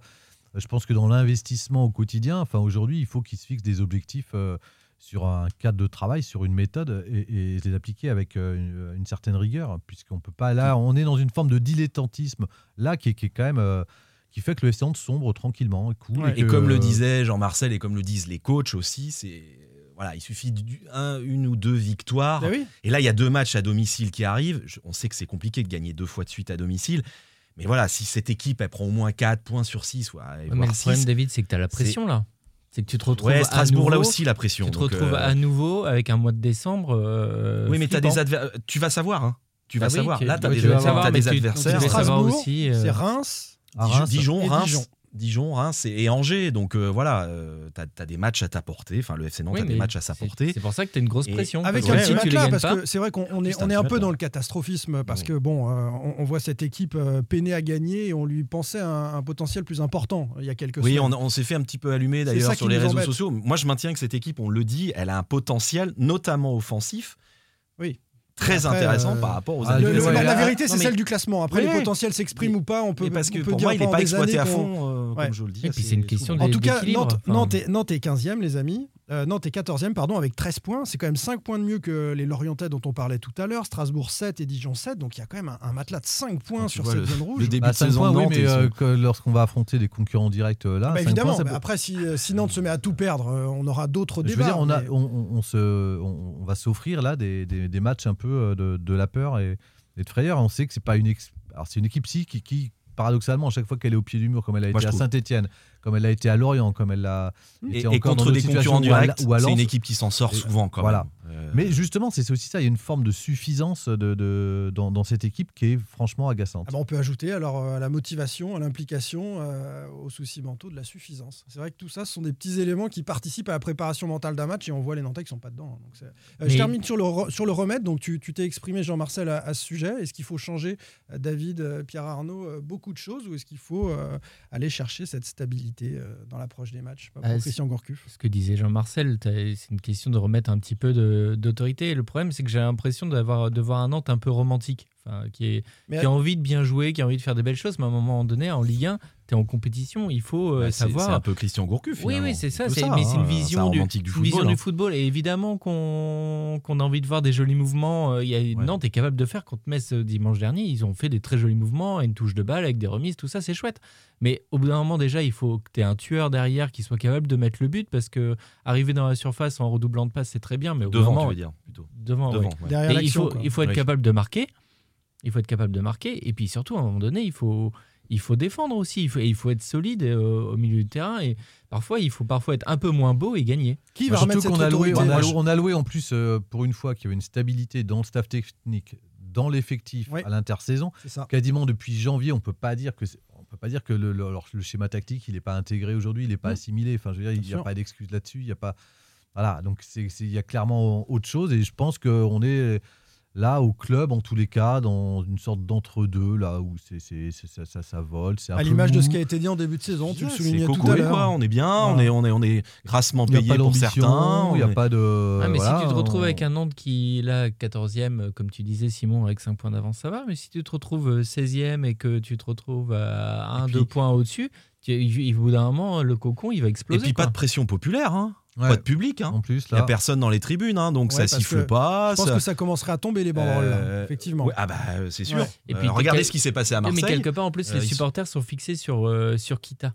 je pense que dans l'investissement au quotidien, enfin aujourd'hui, il faut qu'il se fixe des objectifs euh, sur un cadre de travail, sur une méthode et, et les appliquer avec euh, une, une certaine rigueur, puisqu'on peut pas là, on est dans une forme de dilettantisme là qui est, qui est quand même euh, qui fait que le FC Nantes sombre tranquillement, cool. Ouais. Et que, comme le disait Jean-Marcel et comme le disent les coachs aussi, c'est voilà, il suffit d'une une ou deux victoires. Ben oui. Et là, il y a deux matchs à domicile qui arrivent. Je- on sait que c'est compliqué de gagner deux fois de suite à domicile. Mais voilà, si cette équipe, elle prend au moins 4 points sur 6, ouais, Ouais, voire mais le problème, six, David, c'est que tu as la pression là. C'est que tu te retrouves Ouais, à Strasbourg, là nouveau- aussi, la pression. Tu te donc, retrouves euh, à nouveau avec un mois de décembre. euh, Oui, mais t'as flippant. des adver- tu vas savoir. Hein. Tu vas Ah oui, savoir. Là, tu as ouais, des, tu vas savoir, des tu- adversaires. tu vas savoir Strasbourg, aussi, euh, c'est Reims. à Dijon, Reims. Dijon, Reims, Dijon. Reims et, et Angers. Donc euh, voilà, tu as, des matchs à t'apporter. Enfin, le FC Nantes Oui, a des matchs à sa portée. C'est pour ça que tu as une grosse Et- pression. Avec un Parce petit matelas, parce pas, que c'est vrai qu'on on est, un on est un petit peu dans le catastrophisme parce Oui. que bon, euh, on, on voit cette équipe euh, peiner à gagner et on lui pensait un, un potentiel plus important il y a quelques Oui, semaines. on, on s'est fait un petit peu allumer d'ailleurs sur les réseaux sociaux. Moi, je maintiens que cette équipe, on le dit, elle a un potentiel, notamment offensif, Oui. très Après, intéressant euh, par rapport aux ah, Le- le- Ouais, la, vérité, c'est mais- celle du classement. Après, Ouais. les potentiels s'expriment ou pas, on peut, Mais parce que on peut pour dire moi, il n'est pas exploité à fond, euh, Ouais. comme je le dis. Et puis c'est une question. En tout cas, Nantes, enfin. Nantes, est, Nantes est 15e, les amis. Euh, Nantes est 14e, pardon, avec 13 points. C'est quand même 5 points de mieux que les Lorientais dont on parlait tout à l'heure. Strasbourg 7 et Dijon 7. Donc il y a quand même un, un matelas de 5 points tu sur cette le- zone rouge. le début Bah, de saison points, de oui, Nantes mais et euh, lorsqu'on va affronter des concurrents directs euh, là, Bah, évidemment, points, peut- après, si, si Nantes se met à tout perdre, euh, on aura d'autres Je débats. veux dire, on, a, mais- on, on- on se, on, on va s'offrir là des, des- des matchs un peu euh, de, de la peur et, et de frayeur. On sait que c'est pas une, ex- alors c'est une équipe si qui, qui, paradoxalement, à chaque fois qu'elle est au pied du mur, comme elle a Moi, été à. Saint-Etienne, comme elle a été à Lorient, comme elle a Et, été et encore dans contre des situations concurrents directs, c'est une équipe qui s'en sort Et- souvent quand voilà. même. Euh, Mais justement, c'est aussi ça. Il y a une forme de suffisance de, de- dans, dans cette équipe qui est franchement agaçante. Ah bah, on peut ajouter alors euh, à la motivation, à l'implication, euh, aux soucis mentaux de la suffisance. C'est vrai que tout ça, ce sont des petits éléments qui participent à la préparation mentale d'un match et on voit les Nantais qui sont pas dedans. hein. Donc Je termine sur le, re- sur le remède. Donc tu tu t'es exprimé, Jean-Marcel, à, à ce sujet. Est-ce qu'il faut changer, David, Pierre Arnaud, beaucoup de choses ou est-ce qu'il faut euh, aller chercher cette stabilité euh, dans l'approche des matchs? Pas pour Ah, Christian Gourcuff. Ce que disait Jean-Marcel, c'est une question de remettre un petit peu de- d'autorité. Le problème, c'est que j'ai l'impression d'avoir de voir un Nantes un peu romantique, qui, est, Mais- qui a envie de bien jouer, qui a envie de faire des belles choses, mais à un moment donné, en Ligue 1, tu es en compétition, il faut euh, bah, c'est- savoir. C'est un peu Christian Gourcuff. Oui, finalement. oui, c'est ça. mais c'est une hein, vision, du, vision hein. football. Et évidemment qu'on a envie de voir des jolis mouvements. Euh, Il y a, Ouais. Nantes est capable de faire contre Metz euh, dimanche dernier. Ils ont fait des très jolis mouvements, une touche de balle avec des remises, tout ça, c'est chouette. Mais au bout d'un moment, déjà, il faut que tu aies un tueur derrière qui soit capable de mettre le but parce que arriver dans la surface en redoublant de passe, c'est très bien. Mais au bout d'un Devant, tu moment, veux dire plutôt. devant, Devant. ouais. ouais. Derrière Et il faut, quoi. il faut être Oui. capable de marquer. Il faut être capable de marquer. Et puis surtout, à un moment donné, il faut, il faut défendre aussi. Il faut, et il faut être solide euh, au milieu du terrain. Et parfois, il faut parfois être un peu moins beau et gagner. Qui Bah, va remettre cette qu'on a loué, on a, on loué en plus euh, pour une fois qu'il y avait une stabilité dans le staff technique, dans l'effectif Oui. à l'intersaison. Quasiment depuis janvier, on peut pas dire que on peut pas dire que le, le- alors, le schéma tactique il n'est pas intégré aujourd'hui, il n'est pas assimilé. Enfin, je veux dire, il n'y a pas d'excuse là-dessus. Il y a pas voilà, donc il y a clairement autre chose et je pense qu'on est là au club en tous les cas dans une sorte d'entre-deux là où c'est c'est- c'est- ça, ça, ça vole. C'est un À peu l'image de ce qui a été dit en début de saison, tu le soulignais c'est tout à quoi. l'heure. On est bien, on, est, on, est, on est grassement payé pour certains. il n'y a est- pas de. Ah, mais voilà, si tu te retrouves on- avec un Nantes qui, là, 14e, euh, comme tu disais, Simon, avec 5 points d'avance, ça va. Mais si tu te retrouves euh, 16e et que tu te retrouves à 1-2 puis- points au-dessus, tu- il- au bout d'un moment, le cocon, il va Et exploser. puis pas de pression populaire, hein. Ouais. pas de public. Hein. En plus Il n'y a personne dans les tribunes, hein, donc Ouais, ça siffle pas. Je pense ça- que ça commencerait à tomber les banderoles, là, Euh, effectivement. ouais, ah bah euh, c'est sûr. Ouais. Et Euh, puis, regardez quel- ce qui s'est passé à Marseille. Mais quelque part, en plus, Euh, les sont- supporters sont fixés sur, euh, sur Kita.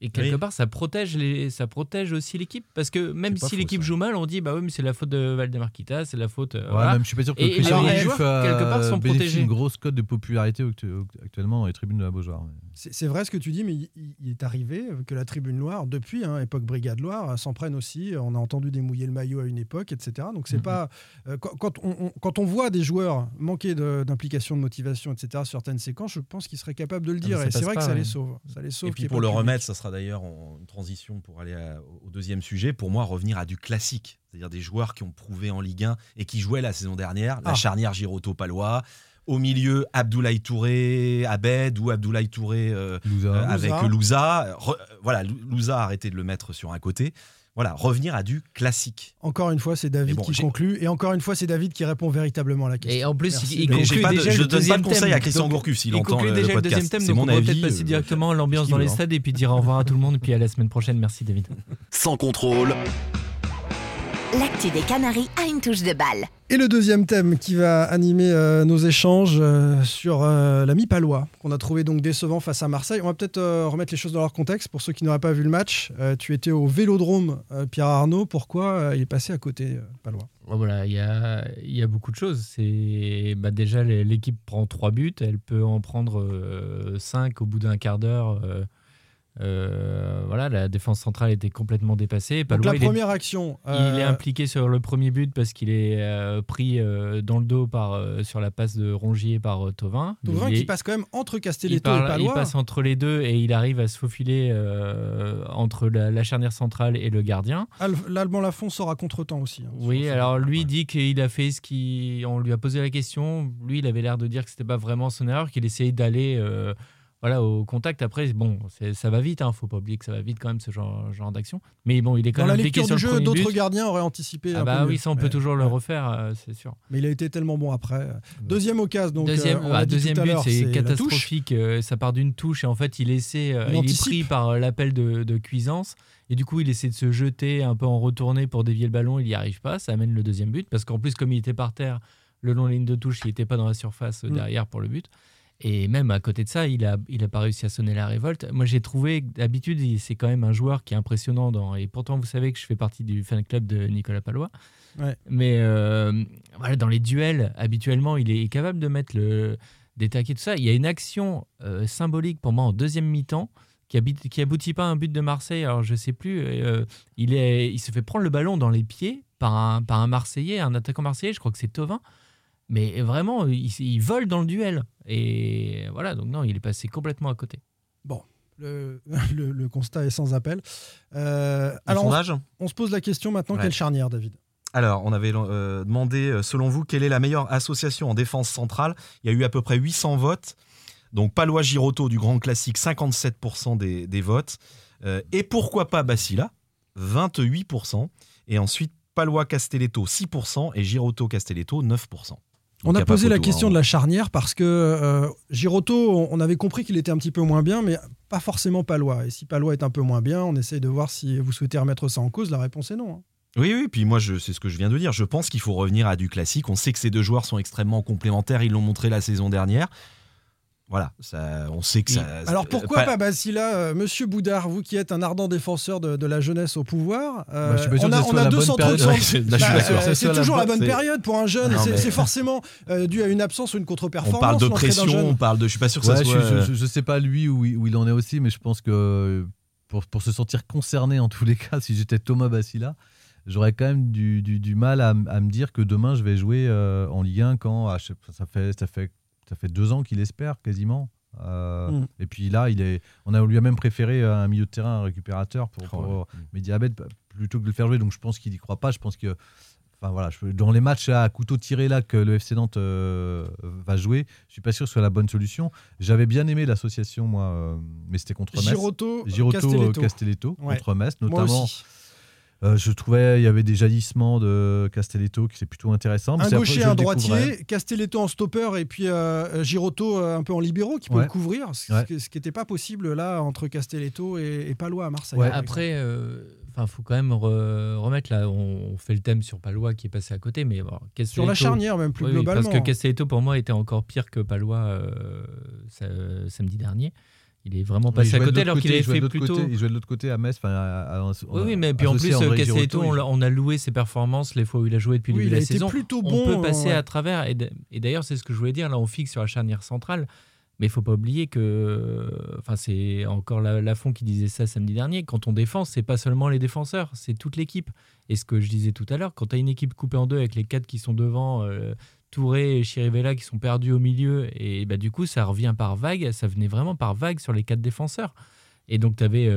Et quelque Oui. part, ça protège, les, ça protège aussi l'équipe. Parce que même si l'équipe joue mal, on dit bah oui, mais c'est la faute de Valdemar Kita, c'est la faute. euh, Ouais, voilà. même je suis pas sûr que Et- les- joueurs, quelque part, sont protégés. une grosse cote de popularité actu- actuellement dans les tribunes de la Beaujoire. C'est vrai ce que tu dis, mais il, il est arrivé que la Tribune Loire, depuis hein, époque Brigade Loire, s'en prenne aussi. On a entendu démouiller le maillot à une époque, etc. Donc c'est Mhm. pas euh, quand, quand on, on- quand on voit des joueurs manquer d'implication, de, motivation, etc. sur certaines séquences, je pense qu'ils seraient capables de le Ah, dire. Et c'est vrai pas, que ça les sauve. Ça les sauve. Et puis pour le remettre, ça sera d'ailleurs en- une transition pour aller à- au deuxième sujet. Pour moi, revenir à du classique, c'est-à-dire des joueurs qui ont prouvé en Ligue 1 et qui jouaient la saison dernière, la Ah. charnière Giroto-Palois. Au milieu, Abdoulaye Touré, Abed ou Abdoulaye Touré euh, Louza. euh, avec Louza. Re- euh, voilà, Lou- Louza a arrêté de le mettre sur un côté. Voilà, revenir à du classique. Encore une fois, c'est David bon, qui conclut. Et encore une fois, c'est David qui répond véritablement à la question. Et en plus, Merci, il, conclut pas de- déjà je le donne pas de deuxième conseil thème. à Christian Gourcuff s'il il entend conclut le déjà le podcast. deuxième thème, C'est donc mon on avis, peut-être passer euh, directement à l'ambiance dans veut, les hein. stades et puis dire au revoir à tout le monde. Et puis à la semaine prochaine. Merci David. Sans contrôle, L'actu des Canaries a une touche de balle. Et le deuxième thème qui va animer euh, nos échanges euh, sur euh, l'ami palois, qu'on a trouvé donc décevant face à Marseille. On va peut-être euh, remettre les choses dans leur contexte pour ceux qui n'auraient pas vu le match. Euh, tu étais au Vélodrome, euh, Pierre Arnaud. Pourquoi euh, il est passé à côté, euh, palois? Voilà, il y a, il y a beaucoup de choses. C'est bah, déjà l'équipe prend trois buts, elle peut en prendre euh, cinq au bout d'un quart d'heure. Euh, Euh, voilà, la défense centrale était complètement dépassée. Donc la il est- première action. il euh, est impliqué sur le premier but parce qu'il est euh, pris euh, dans le dos par, euh, sur la passe de Rongier par euh. Thauvin Il qui est- passe quand même entre il, Castelletto parle- et il Palois. passe entre les deux et il arrive à se faufiler euh, entre la, la charnière centrale et le gardien. Al- L'Allemand Lafont sort à contre-temps aussi. hein, Oui, alors lui dit qu'il a fait ce qui. On lui a posé la question. Lui, il avait l'air de dire que c'était pas vraiment son erreur, qu'il essayait d'aller euh, voilà, au contact. Après, bon, ça va vite. Hein, faut pas oublier que ça va vite quand même ce genre, genre d'action. Mais bon, il est quand Dans la même impliqué lecture du jeu, d'autres gardiens auraient anticipé. Ah un bah peu oui, mieux. ça on peut Mais- toujours le refaire, euh, c'est sûr. Mais il a été tellement bon après. Deuxième occasion, donc deuxième euh, bah, l'a deuxième but, c'est la catastrophique. euh, ça part d'une touche et en fait, il essaie, Il il, est pris par l'appel de, de Cuisance et du coup, il essaie de se jeter un peu en retourné pour dévier le ballon. Il n'y arrive pas. Ça amène le deuxième but parce qu'en plus, comme il était par terre, le long de la ligne de touche, il n'était pas dans la surface Mm. derrière pour le but. Et même à côté de ça, il n'a il a pas réussi à sonner la révolte. Moi, j'ai trouvé, d'habitude, c'est quand même un joueur qui est impressionnant. Dans, et pourtant, vous savez que je fais partie du fan club de Nicolas Palois. Ouais. Mais euh, voilà, dans les duels, habituellement, il est capable de mettre le, des taquets, tout ça. Il y a une action euh, symbolique pour moi en deuxième mi-temps qui, habite, qui aboutit pas à un but de Marseille. Alors, je sais plus. euh, il, est, il se fait prendre le ballon dans les pieds par un, par un Marseillais, un attaquant marseillais. Je crois que c'est Tovin. Mais vraiment, il, il vole dans le duel. Et voilà, donc non, il est passé complètement à côté. Bon, le, le- le constat est sans appel. Euh, alors, on, sondage on se pose la question maintenant Ouais. quelle charnière, David Alors, on avait euh, demandé, euh, selon vous, quelle est la meilleure association en défense centrale Il y a eu à peu près 800 votes. Donc, Palois Giroto du Grand Classique, 57% des, des votes. Euh, et pourquoi pas Bacilla 28%. Et ensuite, Palois Castelletto, 6%. Et Giroto Castelletto, 9%. On a posé la question hein. de la charnière parce que euh, Giroto, on avait compris qu'il était un petit peu moins bien, mais pas forcément Palois. Et si Palois est un peu moins bien, on essaye de voir si vous souhaitez remettre ça en cause. La réponse est non. hein. Oui, oui, puis moi, c'est ce que je viens de dire. Je pense qu'il faut revenir à du classique. On sait que ces deux joueurs sont extrêmement complémentaires. Ils l'ont montré la saison dernière. Voilà, ça, on sait que ça. Alors pourquoi pas- pas, Basila euh, Monsieur Boudard, vous qui êtes un ardent défenseur de, de la jeunesse au pouvoir, euh, Bah, je suis pas sûr on que a, on a la deux bonne centraux période. de Ouais, centre- c'est- là, je Bah, suis pas sûr euh, que ce c'est soit la toujours la bonne- période pour un jeune. C'est mais- forcément euh, dû à une absence ou une contre-performance. On parle de pression, on parle de. Je suis pas sûr que Ouais, ça soit. je, je- je sais pas lui où, il- où il en est aussi, mais je pense que pour, pour se sentir concerné en tous les cas, si j'étais Thomas Bassila, j'aurais quand même du, du- du mal à, me dire que demain je vais jouer euh, en Ligue 1 quand ah, sais ça fait ça fait ça fait deux ans qu'il espère quasiment. Euh, Mm. Et puis là, il est, on a lui a même préféré euh, un milieu de terrain, un récupérateur pour, Oh, pour ouais. Abed, plutôt que de le faire jouer. Donc je pense qu'il y croit pas. Je pense que Enfin, voilà, je- dans les matchs à couteau tiré là que le FC Nantes euh, va jouer, je suis pas sûr que ce soit la bonne solution. J'avais bien aimé l'association, moi, euh, mais c'était contre Metz. Giroto, Giroto, Castelletto. Castelletto Ouais. contre Metz, Moi notamment. aussi. Euh, je trouvais il y avait des jaillissements de Castelletto qui c'est plutôt intéressant. Un gaucher, un droitier, Castelletto en stopper et puis euh, Giroto euh, un peu en libéraux qui peut Ouais. le couvrir, ce, Ouais. qui- ce qui n'était pas possible là entre Castelletto et, et Palois à Marseille. Ouais. Après, euh, enfin, faut quand même re- remettre là. On fait le thème sur Palois qui est passé à côté, mais bon, Sur la Castelletto- charnière même plus Oui, oui, globalement. parce que Castelletto pour moi était encore pire que Palois euh, sa- samedi dernier. Il est vraiment passé à côté alors qu'il avait fait plutôt. côté, il jouait de l'autre côté à Metz. enfin, à- à- Oui, oui, mais puis en plus, euh, on, a loué ses performances les fois où il a joué depuis le début de la saison. plutôt on bon, peut passer ouais. à travers. Et d'ailleurs, c'est ce que je voulais dire. Là, on fixe sur la charnière centrale. Mais il faut pas oublier que, enfin, c'est encore la- Lafont qui disait ça samedi dernier. Quand on défend, c'est pas seulement les défenseurs, c'est toute l'équipe. Et ce que je disais tout à l'heure, quand tu as une équipe coupée en deux avec les quatre qui sont devant, euh, Touré et Chirivella qui sont perdus au milieu, et bah, du coup, ça revient par vague. Ça venait vraiment par vague sur les quatre défenseurs. Et donc, tu avais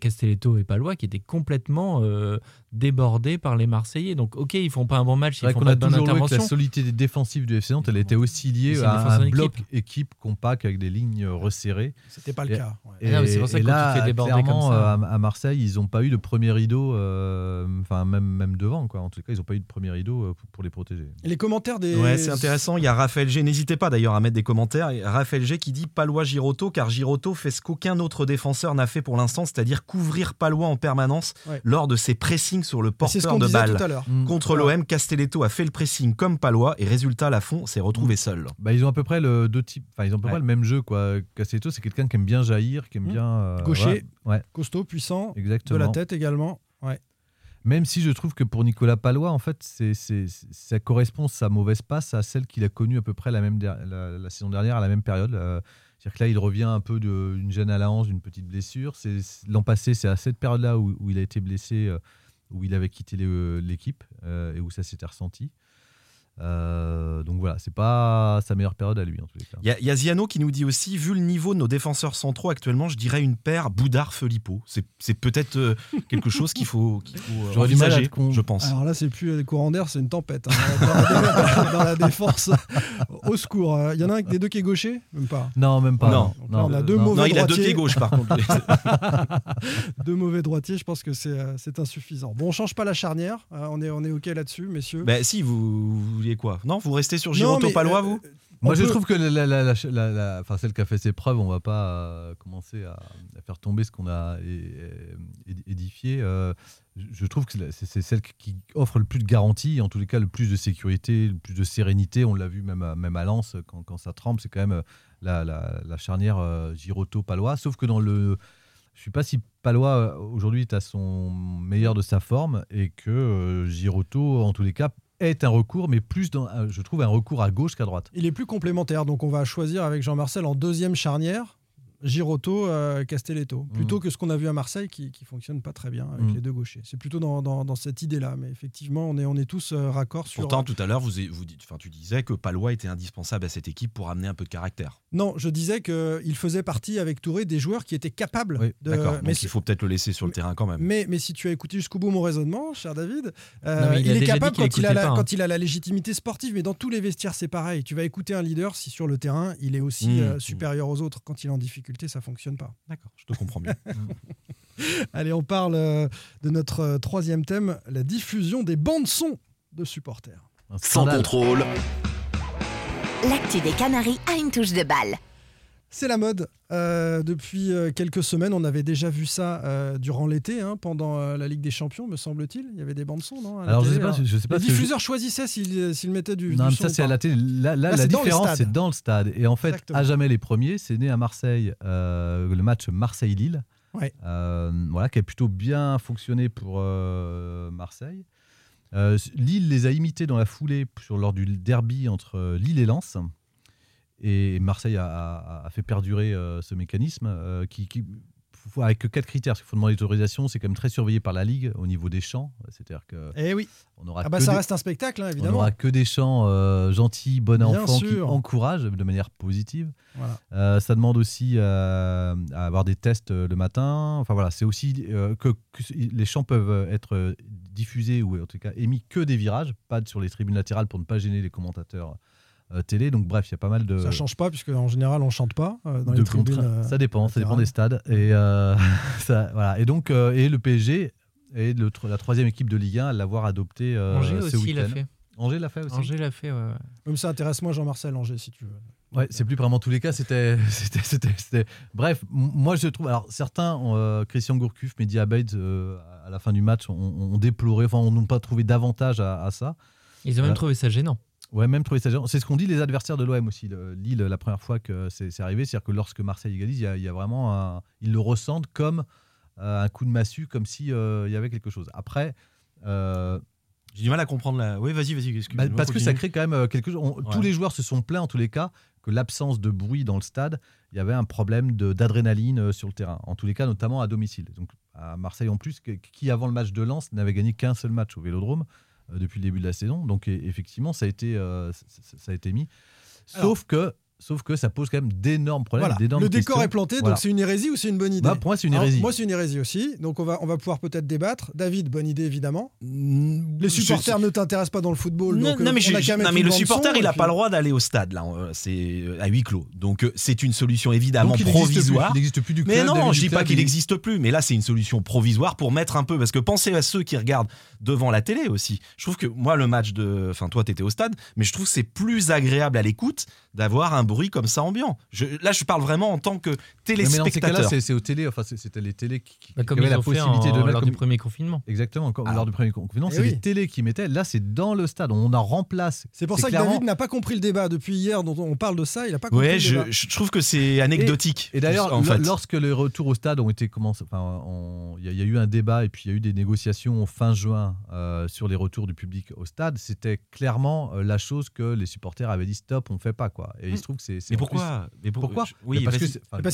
Castelletto et Palois qui étaient complètement euh, débordés par les Marseillais. Donc, ok, ils font pas un bon match, ils font qu'on pas a de bonne que la intervention. solidité défensive du FC Nantes, elle était aussi liée à un équipe. bloc équipe compact avec des lignes euh, resserrées. C'était pas le Et- cas. ouais. Et, Ah c'est pour ça et que là, tu fais déborder clairement, comme ça- euh, à, à Marseille, ils n'ont pas eu de premier rideau, euh, enfin même, même devant. Quoi. En tout cas, ils n'ont pas eu de premier rideau euh, pour, pour les protéger. Et les commentaires des. Ouais, c'est intéressant. Il y a Raphaël G. N'hésitez pas d'ailleurs à mettre des commentaires. Raphaël G. qui dit Palois Giroto, car Giroto fait ce qu'aucun autre défenseur n'a fait pour l'instant, c'est-à-dire couvrir Palois en permanence Ouais. lors de ses pressings sur le C'est ce porteur de balle. tout à l'heure. Mm. Contre l'OM, Castelletto a fait le pressing comme Palois et résultat, Lafont s'est retrouvé seul. Bah, ils ont à peu près le deux types, enfin ils ont à peu Ouais. près le même jeu quoi. Castelletto, c'est quelqu'un qui aime bien jaillir, qui aime Mm. bien euh, Gaucher. ouais, Costaud, puissant, de exactement. la tête également. Ouais. Même si je trouve que pour Nicolas Palois, en fait, c'est, c'est- ça correspond sa mauvaise passe à celle qu'il a connue à peu près la, même saison dernière à la même période. Euh, C'est-à-dire que là, il revient un peu d'une gêne à la hanche, d'une petite blessure. C'est- L'an passé, c'est à cette période-là où, il a été blessé, euh, où il avait quitté l'équipe euh, et où ça s'était ressenti. Euh, donc voilà, c'est pas sa meilleure période à lui en tous les cas. Il y, a- il y a Ziano qui nous dit aussi, vu le niveau de nos défenseurs centraux actuellement, je dirais une paire Boudard-Felipeau. C'est c'est peut-être euh, quelque chose qu'il faut, qu'il faut euh, envisager, je pense. Alors là, c'est plus des courants d'air, c'est une tempête. hein. Dans, la, dans la défense, au secours. Euh, Il y en a un des deux qui est gaucher Même pas? Non, même pas. Non. Donc là, on a deux non. mauvais non, il a deux pieds gauches par contre. Deux mauvais droitiers, je pense que c'est euh, c'est insuffisant. Bon, on change pas la charnière. euh, on, est, on est OK là-dessus, messieurs. ben si, vous, vous quoi Non, vous restez sur Giroto Palois, euh, vous Moi, on je trouve que la, la- la- la- la- la- enfin, celle qui a fait ses preuves, on va pas euh, commencer à, à faire tomber ce qu'on a édifié. Euh, je- trouve que c'est- c'est celle qui offre le plus de garanties, en tous les cas le plus de sécurité, le plus de sérénité. On l'a vu même à, même à Lens, quand, quand ça tremble, c'est quand même euh, la, la- la charnière euh, Giroto-Palois. Sauf que dans le. Je ne sais pas si Palois euh, aujourd'hui est à son meilleur de sa forme et que euh, Giroto, en tous les cas, est un recours, mais plus, dans, euh, je trouve, un recours à gauche qu'à droite. Il est plus complémentaire, donc on va choisir avec Jean-Marcel en deuxième charnière. Giroto, euh, Castelletto, plutôt que ce qu'on a vu à Marseille qui, qui fonctionne pas très bien avec Mm. les deux gauchers. C'est plutôt dans, dans- dans cette idée-là, mais effectivement, on est, on est tous euh, raccord sur. Pourtant, tout à l'heure, vous, vous dites, enfin, tu disais que Palois était indispensable à cette équipe pour amener un peu de caractère. Non, je disais qu'il faisait partie avec Touré des joueurs qui étaient capables Oui, de. D'accord, Euh, mais donc il faut peut-être le laisser sur le terrain quand même. Mais, mais si tu as écouté jusqu'au bout mon raisonnement, cher David, euh, Non, il est capable dit qu'il quand il, a écoutait la, pas, hein. quand il a la légitimité sportive, mais dans tous les vestiaires, c'est pareil. Tu vas écouter un leader si sur le terrain, il est aussi euh, mmh. supérieur aux autres. Quand il est en difficulté, ça fonctionne pas. D'accord, je te comprends bien. Allez, on parle euh, de notre euh, troisième thème, la diffusion des bandes son de supporters. Sans contrôle, L'actu des Canaries a une touche de balle. C'est la mode. Euh, depuis euh, quelques semaines, on avait déjà vu ça euh, durant l'été, hein, pendant euh, la Ligue des Champions, me semble-t-il. Il y avait des bandes son, non Alors, je sais pas, Alors, je sais pas Les je- diffuseurs choisissaient s'ils mettaient du, Non, du mais ça c'est à la télé. Là, là, Là, la le différence, c'est dans le stade. Et en fait, Exactement. à jamais les premiers, c'est né à Marseille, le match Marseille-Lille, Ouais. voilà, qui a plutôt bien fonctionné pour Marseille. Lille les a imités dans la foulée sur, lors du derby entre Lille et Lens. Et Marseille a, a- a fait perdurer euh, ce mécanisme euh, qui, qui- faut- avec quatre critères. Parce qu'il faut demander l'autorisation, c'est quand même très surveillé par la Ligue au niveau des champs. C'est-à-dire que Eh oui. on aura Ah bah ça des- reste un spectacle, hein, on évidemment. n'aura que des chants euh, gentils, bon Bien enfants qui encouragent de manière positive. Voilà. Euh, ça demande aussi à avoir des tests le matin. Enfin voilà, c'est aussi que, que les chants peuvent être diffusés ou en tout cas émis que des virages, pas sur les tribunes latérales pour ne pas gêner les commentateurs télé. Donc bref, il y a pas mal de Ça change pas, puisque en général, on chante pas euh, dans de les tribunes. euh, ça dépend, ça dépend des stades. Et euh, ça, voilà. Et donc euh, et le PSG est le la troisième équipe de Ligue 1 à l'avoir adopté euh, Angers ce aussi l'a fait. Angers l'a fait aussi. Angers l'a fait, ouais, ouais. Même ça intéresse moi Jean-Marcel Angers, si tu veux. Ouais, c'est plus vraiment tous les cas. C'était, c'était, c'était, c'était- Bref, moi je trouve. Alors certains, euh, Christian Gourcuff, Mehdi Abeid, euh, à la fin du match, ont, ont déploré, enfin, on n'a pas trouvé d'avantage à, à ça. Ils ont même trouvé ça gênant. Ouais, même gênant. C'est ce qu'ont dit les adversaires de l'OM aussi. Le- Lille, la première fois que c'est, arrivé, c'est-à-dire que lorsque Marseille égalise, il y a, il y a vraiment un, ils le ressentent comme euh, un coup de massue, comme si euh, il y avait quelque chose. Après. euh, J'ai du mal à comprendre la. Oui, vas-y, vas-y, bah, parce que ça crée quand même euh, quelque chose. on- Ouais. Tous les joueurs se sont plaints en tous les cas que l'absence de bruit dans le stade, il y avait un problème d'adrénaline sur le terrain. En tous les cas, notamment à domicile. Donc à Marseille en plus, qui avant le match de Lens n'avait gagné qu'un seul match au Vélodrome depuis le début de la saison. Donc e- effectivement, ça a été, euh, c- c- ça a été mis. Sauf que, sauf que ça pose quand même d'énormes problèmes. Voilà. d'énormes Le décor questions. est planté, Voilà. donc c'est une hérésie ou c'est une bonne idée Bah, pour moi, c'est une Alors, hérésie. moi, c'est une hérésie aussi. Donc on va, on va pouvoir peut-être débattre. David, bonne idée évidemment. Mm, Les je- supporters ne t'intéressent pas dans le football. Non, donc, non, euh, mais, non, mais le supporter, son, il n'a puis- pas le droit d'aller au stade, là. euh, C'est euh, à huis clos. Donc, c'est une solution évidemment Donc, il provisoire. Il n'existe plus du Mais club, non, David, je dis pas qu'il il- n'existe plus, mais là c'est une solution provisoire pour mettre un peu, parce que pensez à ceux qui regardent devant la télé aussi. Je trouve que moi le match de, enfin toi t'étais au stade, mais je trouve que c'est plus agréable à l'écoute d'avoir un bruit comme ça ambiant. Je, là je parle vraiment en tant que Ouais, Mais dans ces cas-là, téléspectateur. c'est aux télé. Enfin, c'était les télés qui, qui- Bah, qui avaient la possibilité en- de mettre lors comme- du premier confinement. Exactement, comme Alors. lors du premier confinement, Eh c'est oui. les télés qui mettaient. Là, c'est dans le stade. On en remplace. C'est pour ça que David n'a pas compris le débat depuis hier dont on parle de ça. Il n'a pas compris Ouais, le je, débat. je trouve que c'est anecdotique. Et d'ailleurs, en lo- fait. lorsque les retours au stade ont été commencés, enfin, on- il y, y a eu un débat et puis il y a eu des négociations fin juin euh, sur les retours du public au stade. C'était clairement euh, la chose que les supporters avaient dit stop, on fait pas quoi. Quoi. Et il se trouve que c'est. Mais pourquoi plus- Mais pour- Pourquoi oui, parce que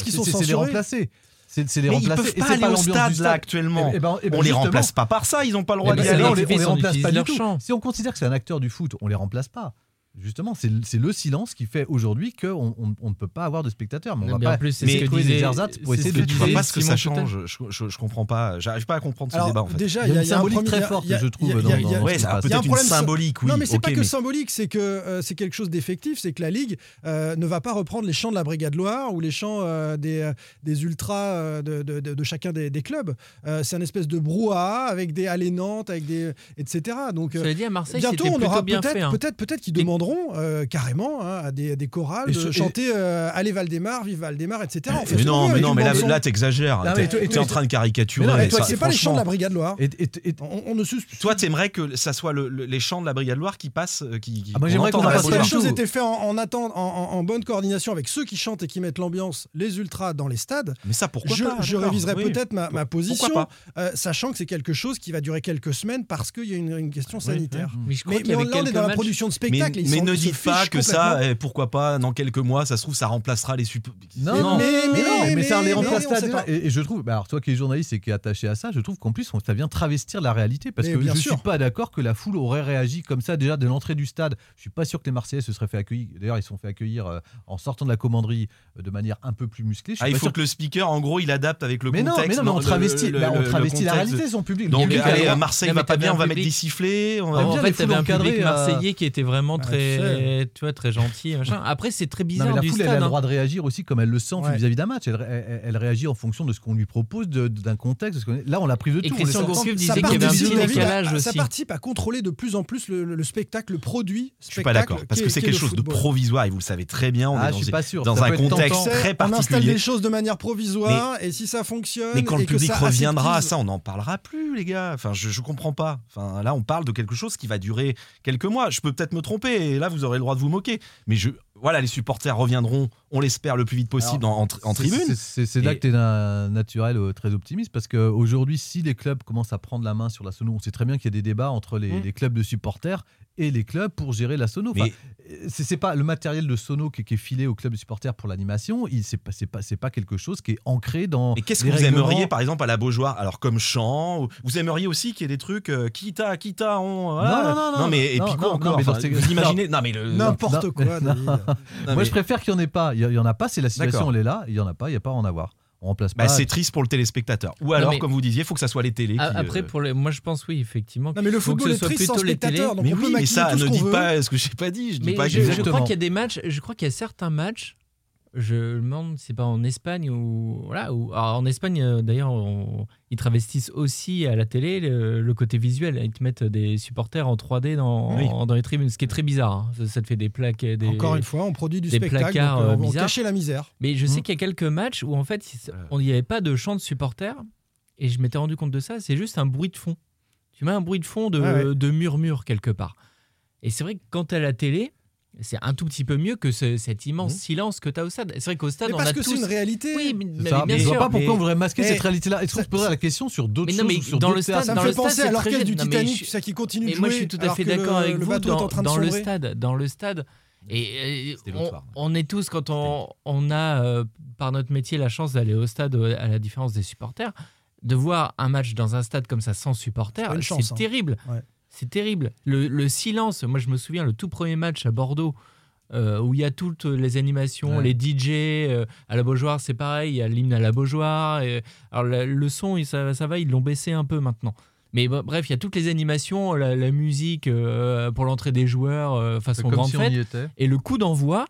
qu'ils sont c'est- les remplacer. C'est les Mais ils peuvent Et pas aller au du stade là actuellement. Eh ben- eh ben on les remplace pas par ça, ils n'ont pas le droit Eh ben, d'y aller. on les, on les remplace pas du leur tout. champ. Si on considère que c'est un acteur du foot, on les remplace pas. Justement, c'est le- c'est le silence qui fait aujourd'hui qu'on on, on ne peut pas avoir de spectateurs. Mais on Non, va mais pas en plus, c'est mais ce que trouver des disait- ersatz pour c'est essayer ce de Je vois disait pas ce que ça change. Je, je, je comprends pas. J'arrive pas à comprendre ce Alors, débat en fait. déjà, Il y a une un symbolique très forte, je trouve, ce ça peut-être une problème symbolique, oui. Non, mais c'est ok, pas que symbolique, c'est que euh, c'est quelque chose d'effectif, c'est que la Ligue euh, ne va pas reprendre les chants de la Brigade Loire ou les chants euh, des, des ultras de, chacun des, clubs. C'est un espèce de brouhaha avec des alénantes, avec des etc. Donc Cela dit, à Marseille, bientôt on aura peut-être hein. peut-être peut-être qu'ils Et- demanderont euh, carrément hein, à des, des chorales Et de chanter euh, Allez Valdemar, vive Valdemar, etc. Fait Mais non, mais non, mais là, là t'exagères. T'es en train de caricaturer. Mais non, mais Toi, c'est pas les chants de la. Brigade Loire. Et- et- et- On, on ne sus- Toi, t'aimerais que ça soit le- le- les chants de la Brigade Loire qui passent, euh, qui, qui- Ah, moi, j'aimerais qu'on la si choses tout. étaient faites en, en, attente- en- en- en bonne coordination avec ceux qui chantent et qui mettent l'ambiance, les ultras dans les stades, Mais ça, pourquoi je, pas je d'accord, réviserai oui. peut-être ma, position, sachant que c'est quelque chose qui va durer quelques semaines parce qu'il y a une, question sanitaire. Mais on, avait là, on est dans la production de spectacle. mais ne dites pas que ça, eh, pourquoi pas, dans quelques mois, ça se trouve, ça remplacera les suppos. Non, Mais- mais, mais- non, mais, mais- ça les mais- remplace mais on pas sait déjà. Et, et je trouve, bah alors toi qui es journaliste et qui est attaché à ça, je trouve qu'en plus on- ça vient travestir la réalité parce Mais que je sûr. suis pas d'accord que la foule aurait réagi comme ça déjà de l'entrée du stade. Je suis pas sûr que les Marseillais se seraient fait accueillir. D'ailleurs, ils se sont fait accueillir euh, en sortant de la commanderie euh, de manière un peu plus musclée. Ah, il faut que le speaker, en gros, il adapte avec le mais non, contexte. mais non, mais on travestit, bah, on travestit la réalité, son public. Donc, allez, Marseille Non, mais va pas bien, on va mettre des sifflets. en fait, t'avais un public euh, marseillais qui était vraiment bah, très, tu vois, très gentil. machin. Après, c'est très Non, bizarre mais la du foule, elle a le hein. droit de réagir aussi comme elle le sent Ouais. vis-à-vis d'un match. Elle, elle- elle réagit en fonction de ce qu'on lui propose, d'un contexte. Là, on l'a pris de Et tout. Christian. Gourcuff disait ça qu'il y avait un participe, petit décalage à- ça aussi. participe à contrôler de plus en plus le, le- le spectacle, le produit. Je suis pas d'accord, parce que c'est quelque chose de provisoire et vous le savez très bien. On Ah, est je dans, suis pas sûr. dans un contexte très On installe particulier. des choses de manière provisoire et si ça fonctionne. Mais quand le et que public ça reviendra, aseptise- ça, on n'en parlera plus, les gars. Enfin, je, je comprends pas. Enfin, là, on parle de quelque chose qui va durer quelques mois. Je peux peut-être me tromper, et là, vous aurez le droit de vous moquer. Mais je, voilà, les supporters reviendront, on l'espère, le plus vite possible en, tribune. c'est- là Et- que tu es d'un naturel euh, très optimiste parce qu'aujourd'hui, si les clubs commencent à prendre la main sur la sono, on sait très bien qu'il y a des débats entre les, Mm. les clubs de supporters et les clubs pour gérer la sono. Enfin, euh, c'est c'est pas le matériel de sono qui, qui est filé aux clubs de supporters pour l'animation. il- C'est pas, c'est pas, c'est pas quelque chose qui est ancré dans. Mais qu'est-ce que vous règlements. aimeriez, par exemple, à la Beaujoire? Alors, comme chant, ou- vous aimeriez aussi qu'il y ait des trucs euh, quitta, quitta, on. Non, non, non, non. mais et puis quoi encore Enfin, Vous imaginez Non, mais le. N'importe Non, quoi, Moi, mais- je préfère qu'il n'y en ait pas. Il y, il y en a pas, c'est la situation, D'accord. elle est là. Il y en a pas, il n'y a pas à en avoir. On remplace Bah, c'est triste pour le téléspectateur. Ou alors, mais- comme vous disiez, il faut que ça soit les télés. Qui, Après, euh, pour les... moi, je pense, oui, effectivement. Non, mais le football que est ce soit triste sans plutôt les télés. spectateur, donc Mais on peut oui, mais ça, ne veut. pas ce que j'ai pas dit. Je dis pas je, je crois qu'il y a des matchs, je crois qu'il y a certains matchs, je me demande, c'est pas en Espagne ou voilà, ou en Espagne euh, d'ailleurs, on- ils travestissent aussi à la télé le, le côté visuel. Ils te mettent des supporters en 3D dans, Oui. dans les tribunes, ce qui est très bizarre. hein. Ça, te fait des plaques, des, Encore une fois, on produit du des spectacle, placards, donc, euh, euh, bizarres. cacher la misère. Mais je sais Mm. qu'il y a quelques matchs où en fait, on n'y avait pas de chant de supporters et je m'étais rendu compte de ça. C'est juste un bruit de fond. Tu mets un bruit de fond de, ouais. de murmure quelque part. Et c'est vrai que quand à la télé, c'est un tout petit peu mieux que ce- cet immense Mhm. silence que tu as au stade. C'est vrai qu'au stade, Mais on parce a que tous. c'est une réalité. Oui, mais, mais bien je vois pas pourquoi mais- on voudrait masquer Eh, cette réalité-là. Est-ce qu'on se poserait la question sur d'autres Mais non, mais choses, sur dans le stade, Ça dans me fait penser à l'orchestre du mais Titanic, je- ça qui continue de Mais jouer. moi, je suis tout à fait d'accord avec le vous. Dans, le stade, dans le stade. Et on, soir. on est tous, quand on, on a, euh, par notre métier, la chance d'aller au stade, euh, à la différence des supporters, de voir un match dans un stade comme ça sans supporters, C'est hein. terrible. Ouais. C'est terrible. Le, le silence, moi je me souviens, le tout premier match à Bordeaux, euh, où il y a toutes les animations, Ouais. les DJ, euh, à la Beaujoire c'est pareil, il y a l'hymne à la Beaujoire. Et, alors le, le son, ça, ça va, ils l'ont baissé un peu maintenant. Mais bref, il y a toutes les animations, la, la musique euh, pour l'entrée des joueurs, façon grande si fête. Et le coup d'envoi,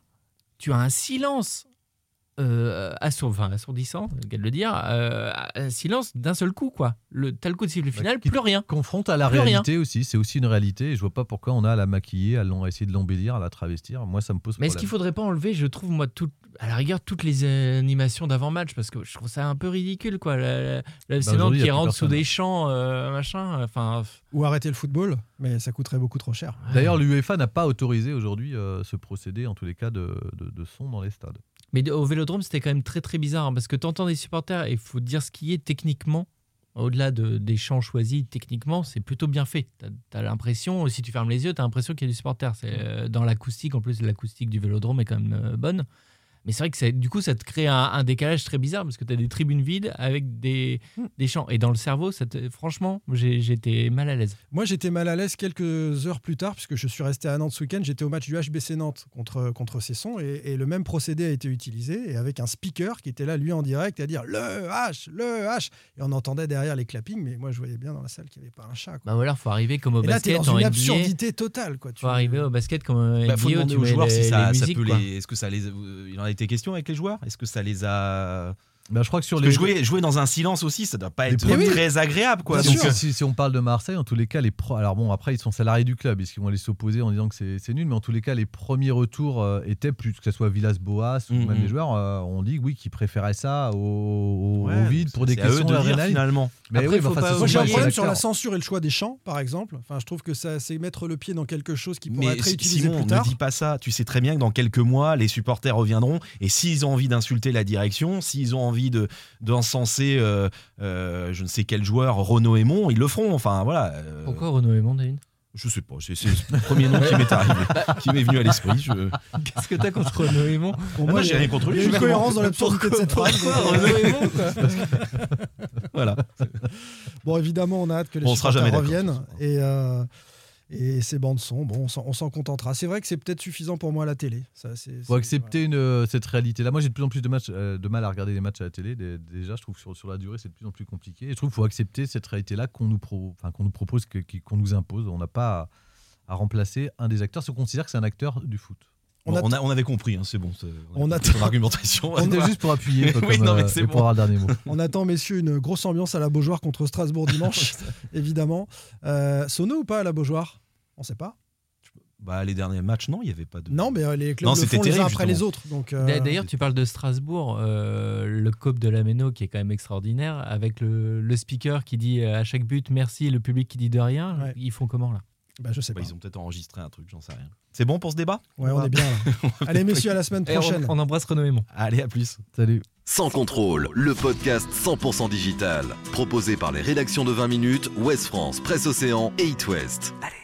tu as un silence euh, assour- enfin, assourdissant, qu'elle le dire, euh, un silence d'un seul coup, quoi. Le, t'as le coup de sifflet Bah, final, qui- plus rien. confronte à la Plus rien. réalité aussi. C'est aussi une réalité. Et je vois pas pourquoi on a à la maquiller, à essayer de l'embellir, à la travestir. Moi, ça me pose Mais est-ce problème. qu'il faudrait pas enlever, je trouve, moi, tout, à la rigueur, toutes les animations d'avant-match Parce que je trouve ça un peu ridicule, quoi. Il y qui rentre sous des champs, euh, machin, enfin. Ou arrêter le football, mais ça coûterait beaucoup trop cher. D'ailleurs, l'UEFA n'a pas autorisé aujourd'hui euh, ce procédé, en tous les cas, de, de- de son dans les stades. Mais au Vélodrome, c'était quand même très très bizarre hein, parce que t'entends des supporters et il faut dire ce qui est techniquement. Au-delà de, des champs choisis, techniquement, c'est plutôt bien fait. Tu as, l'impression, si tu fermes les yeux, tu as l'impression qu'il y a du supporter. C'est, euh, dans l'acoustique, en plus, l'acoustique du vélodrome est quand même euh, bonne. Mais c'est vrai que du coup, ça te crée un, décalage très bizarre parce que tu as des tribunes vides avec des, hmm. des champs. Et dans le cerveau, ça franchement, j'étais mal à l'aise. Moi, j'étais mal à l'aise quelques heures plus tard, puisque je suis resté à Nantes ce week-end. J'étais au match du HBC Nantes contre, contre Cesson et, et, le même procédé a été utilisé. Et avec un speaker qui était là, lui, en direct, à dire le H, le H. Et on entendait derrière les clappings, mais moi, je voyais bien dans la salle qu'il n'y avait pas un chat. Quoi. Bah voilà, faut arriver comme au et basket. Là, es dans une absurdité totale. Quoi. Tu faut arriver au basket comme un bah, faut demander aux joueurs si ça, ça peut les. Est-ce que ça les. Il en a été question avec les joueurs? Est-ce que ça les a bah, je crois que sur les jouer, jouer dans un silence aussi, ça doit pas être très agréable, quoi. Donc, si, si, on parle de Marseille, en tous les cas, les pro... alors bon, après ils sont salariés du club, est-ce qu'ils vont aller s'opposer en disant que c'est nul, mais en tous les cas, les premiers retours euh, étaient plus que ce soit Villas-Boas ou même les joueurs, euh, on dit oui qu'ils préféraient ça au, vide pour des questions de finalement. Mais après, oui, pas moi j'ai un problème sur la censure et le choix des chants, par exemple. Enfin, je trouve que ça c'est mettre le pied dans quelque chose qui pourrait être réutilisé plus tard. ne dis pas ça. Tu sais très bien que dans quelques mois, les supporters reviendront et s'ils ont envie d'insulter la direction, s'ils ont envie de d'encenser euh, euh, je ne sais quel joueur, Renaud Aymon, ils le feront. Enfin, voilà. Euh. Pourquoi Renaud Aymon, David? Je sais pas, c'est le premier nom qui m'est arrivé, qui m'est venu à l'esprit. Je... Qu'est-ce que t'as contre Renaud Aymon? Pour moi, j'ai rien contre lui. Il y a une cohérence dans l'absurdité de cette phrase. Renaud Aymon, quoi? Voilà. Bon, évidemment, on a hâte que les bon, reviennent. Et, euh, et ces bandes son, bon, on s'en contentera. C'est vrai que c'est peut-être suffisant pour moi à la télé. Ça, faut accepter une, euh, cette réalité-là. Moi, j'ai de plus en plus de, matchs, euh, de mal à regarder les matchs à la télé. Déjà, je trouve que sur, sur la durée, c'est de plus en plus compliqué. Et je trouve qu'il faut accepter cette réalité-là qu'on nous, pro, qu'on nous propose, qu'on nous impose. On n'a pas à, à, remplacer un des acteurs, si on considère que c'est un acteur du foot. On, on, on, avait compris, hein, c'est bon. On, attend argumentation. C'était juste pour appuyer, oui, non, mais euh, pour avoir le dernier mot. On attend, messieurs, une grosse ambiance à la Beaujoire contre Strasbourg dimanche, évidemment. Euh, Sono ou pas à la Beaujoire? On ne sait pas. Bah, les derniers matchs, non, il n'y avait pas de. Non, mais euh, les clubs non, le font les uns après les autres. Donc, euh, D'ailleurs, tu parles de Strasbourg, euh, le COP de la Méno qui est quand même extraordinaire, avec le, le, speaker qui dit à chaque but merci, le public qui dit de rien. Ils font comment là? Bah, je sais bah, pas. Ils ont peut-être enregistré un truc, j'en sais rien. C'est bon pour ce débat? Ouais, on, est bien. Allez, messieurs, à la semaine prochaine. On, embrasse Renaud. Allez, à plus. Salut. Sans contrôle, le podcast 100% digital. Proposé par les rédactions de 20 minutes, Ouest France, Presse Océan et It West. Allez.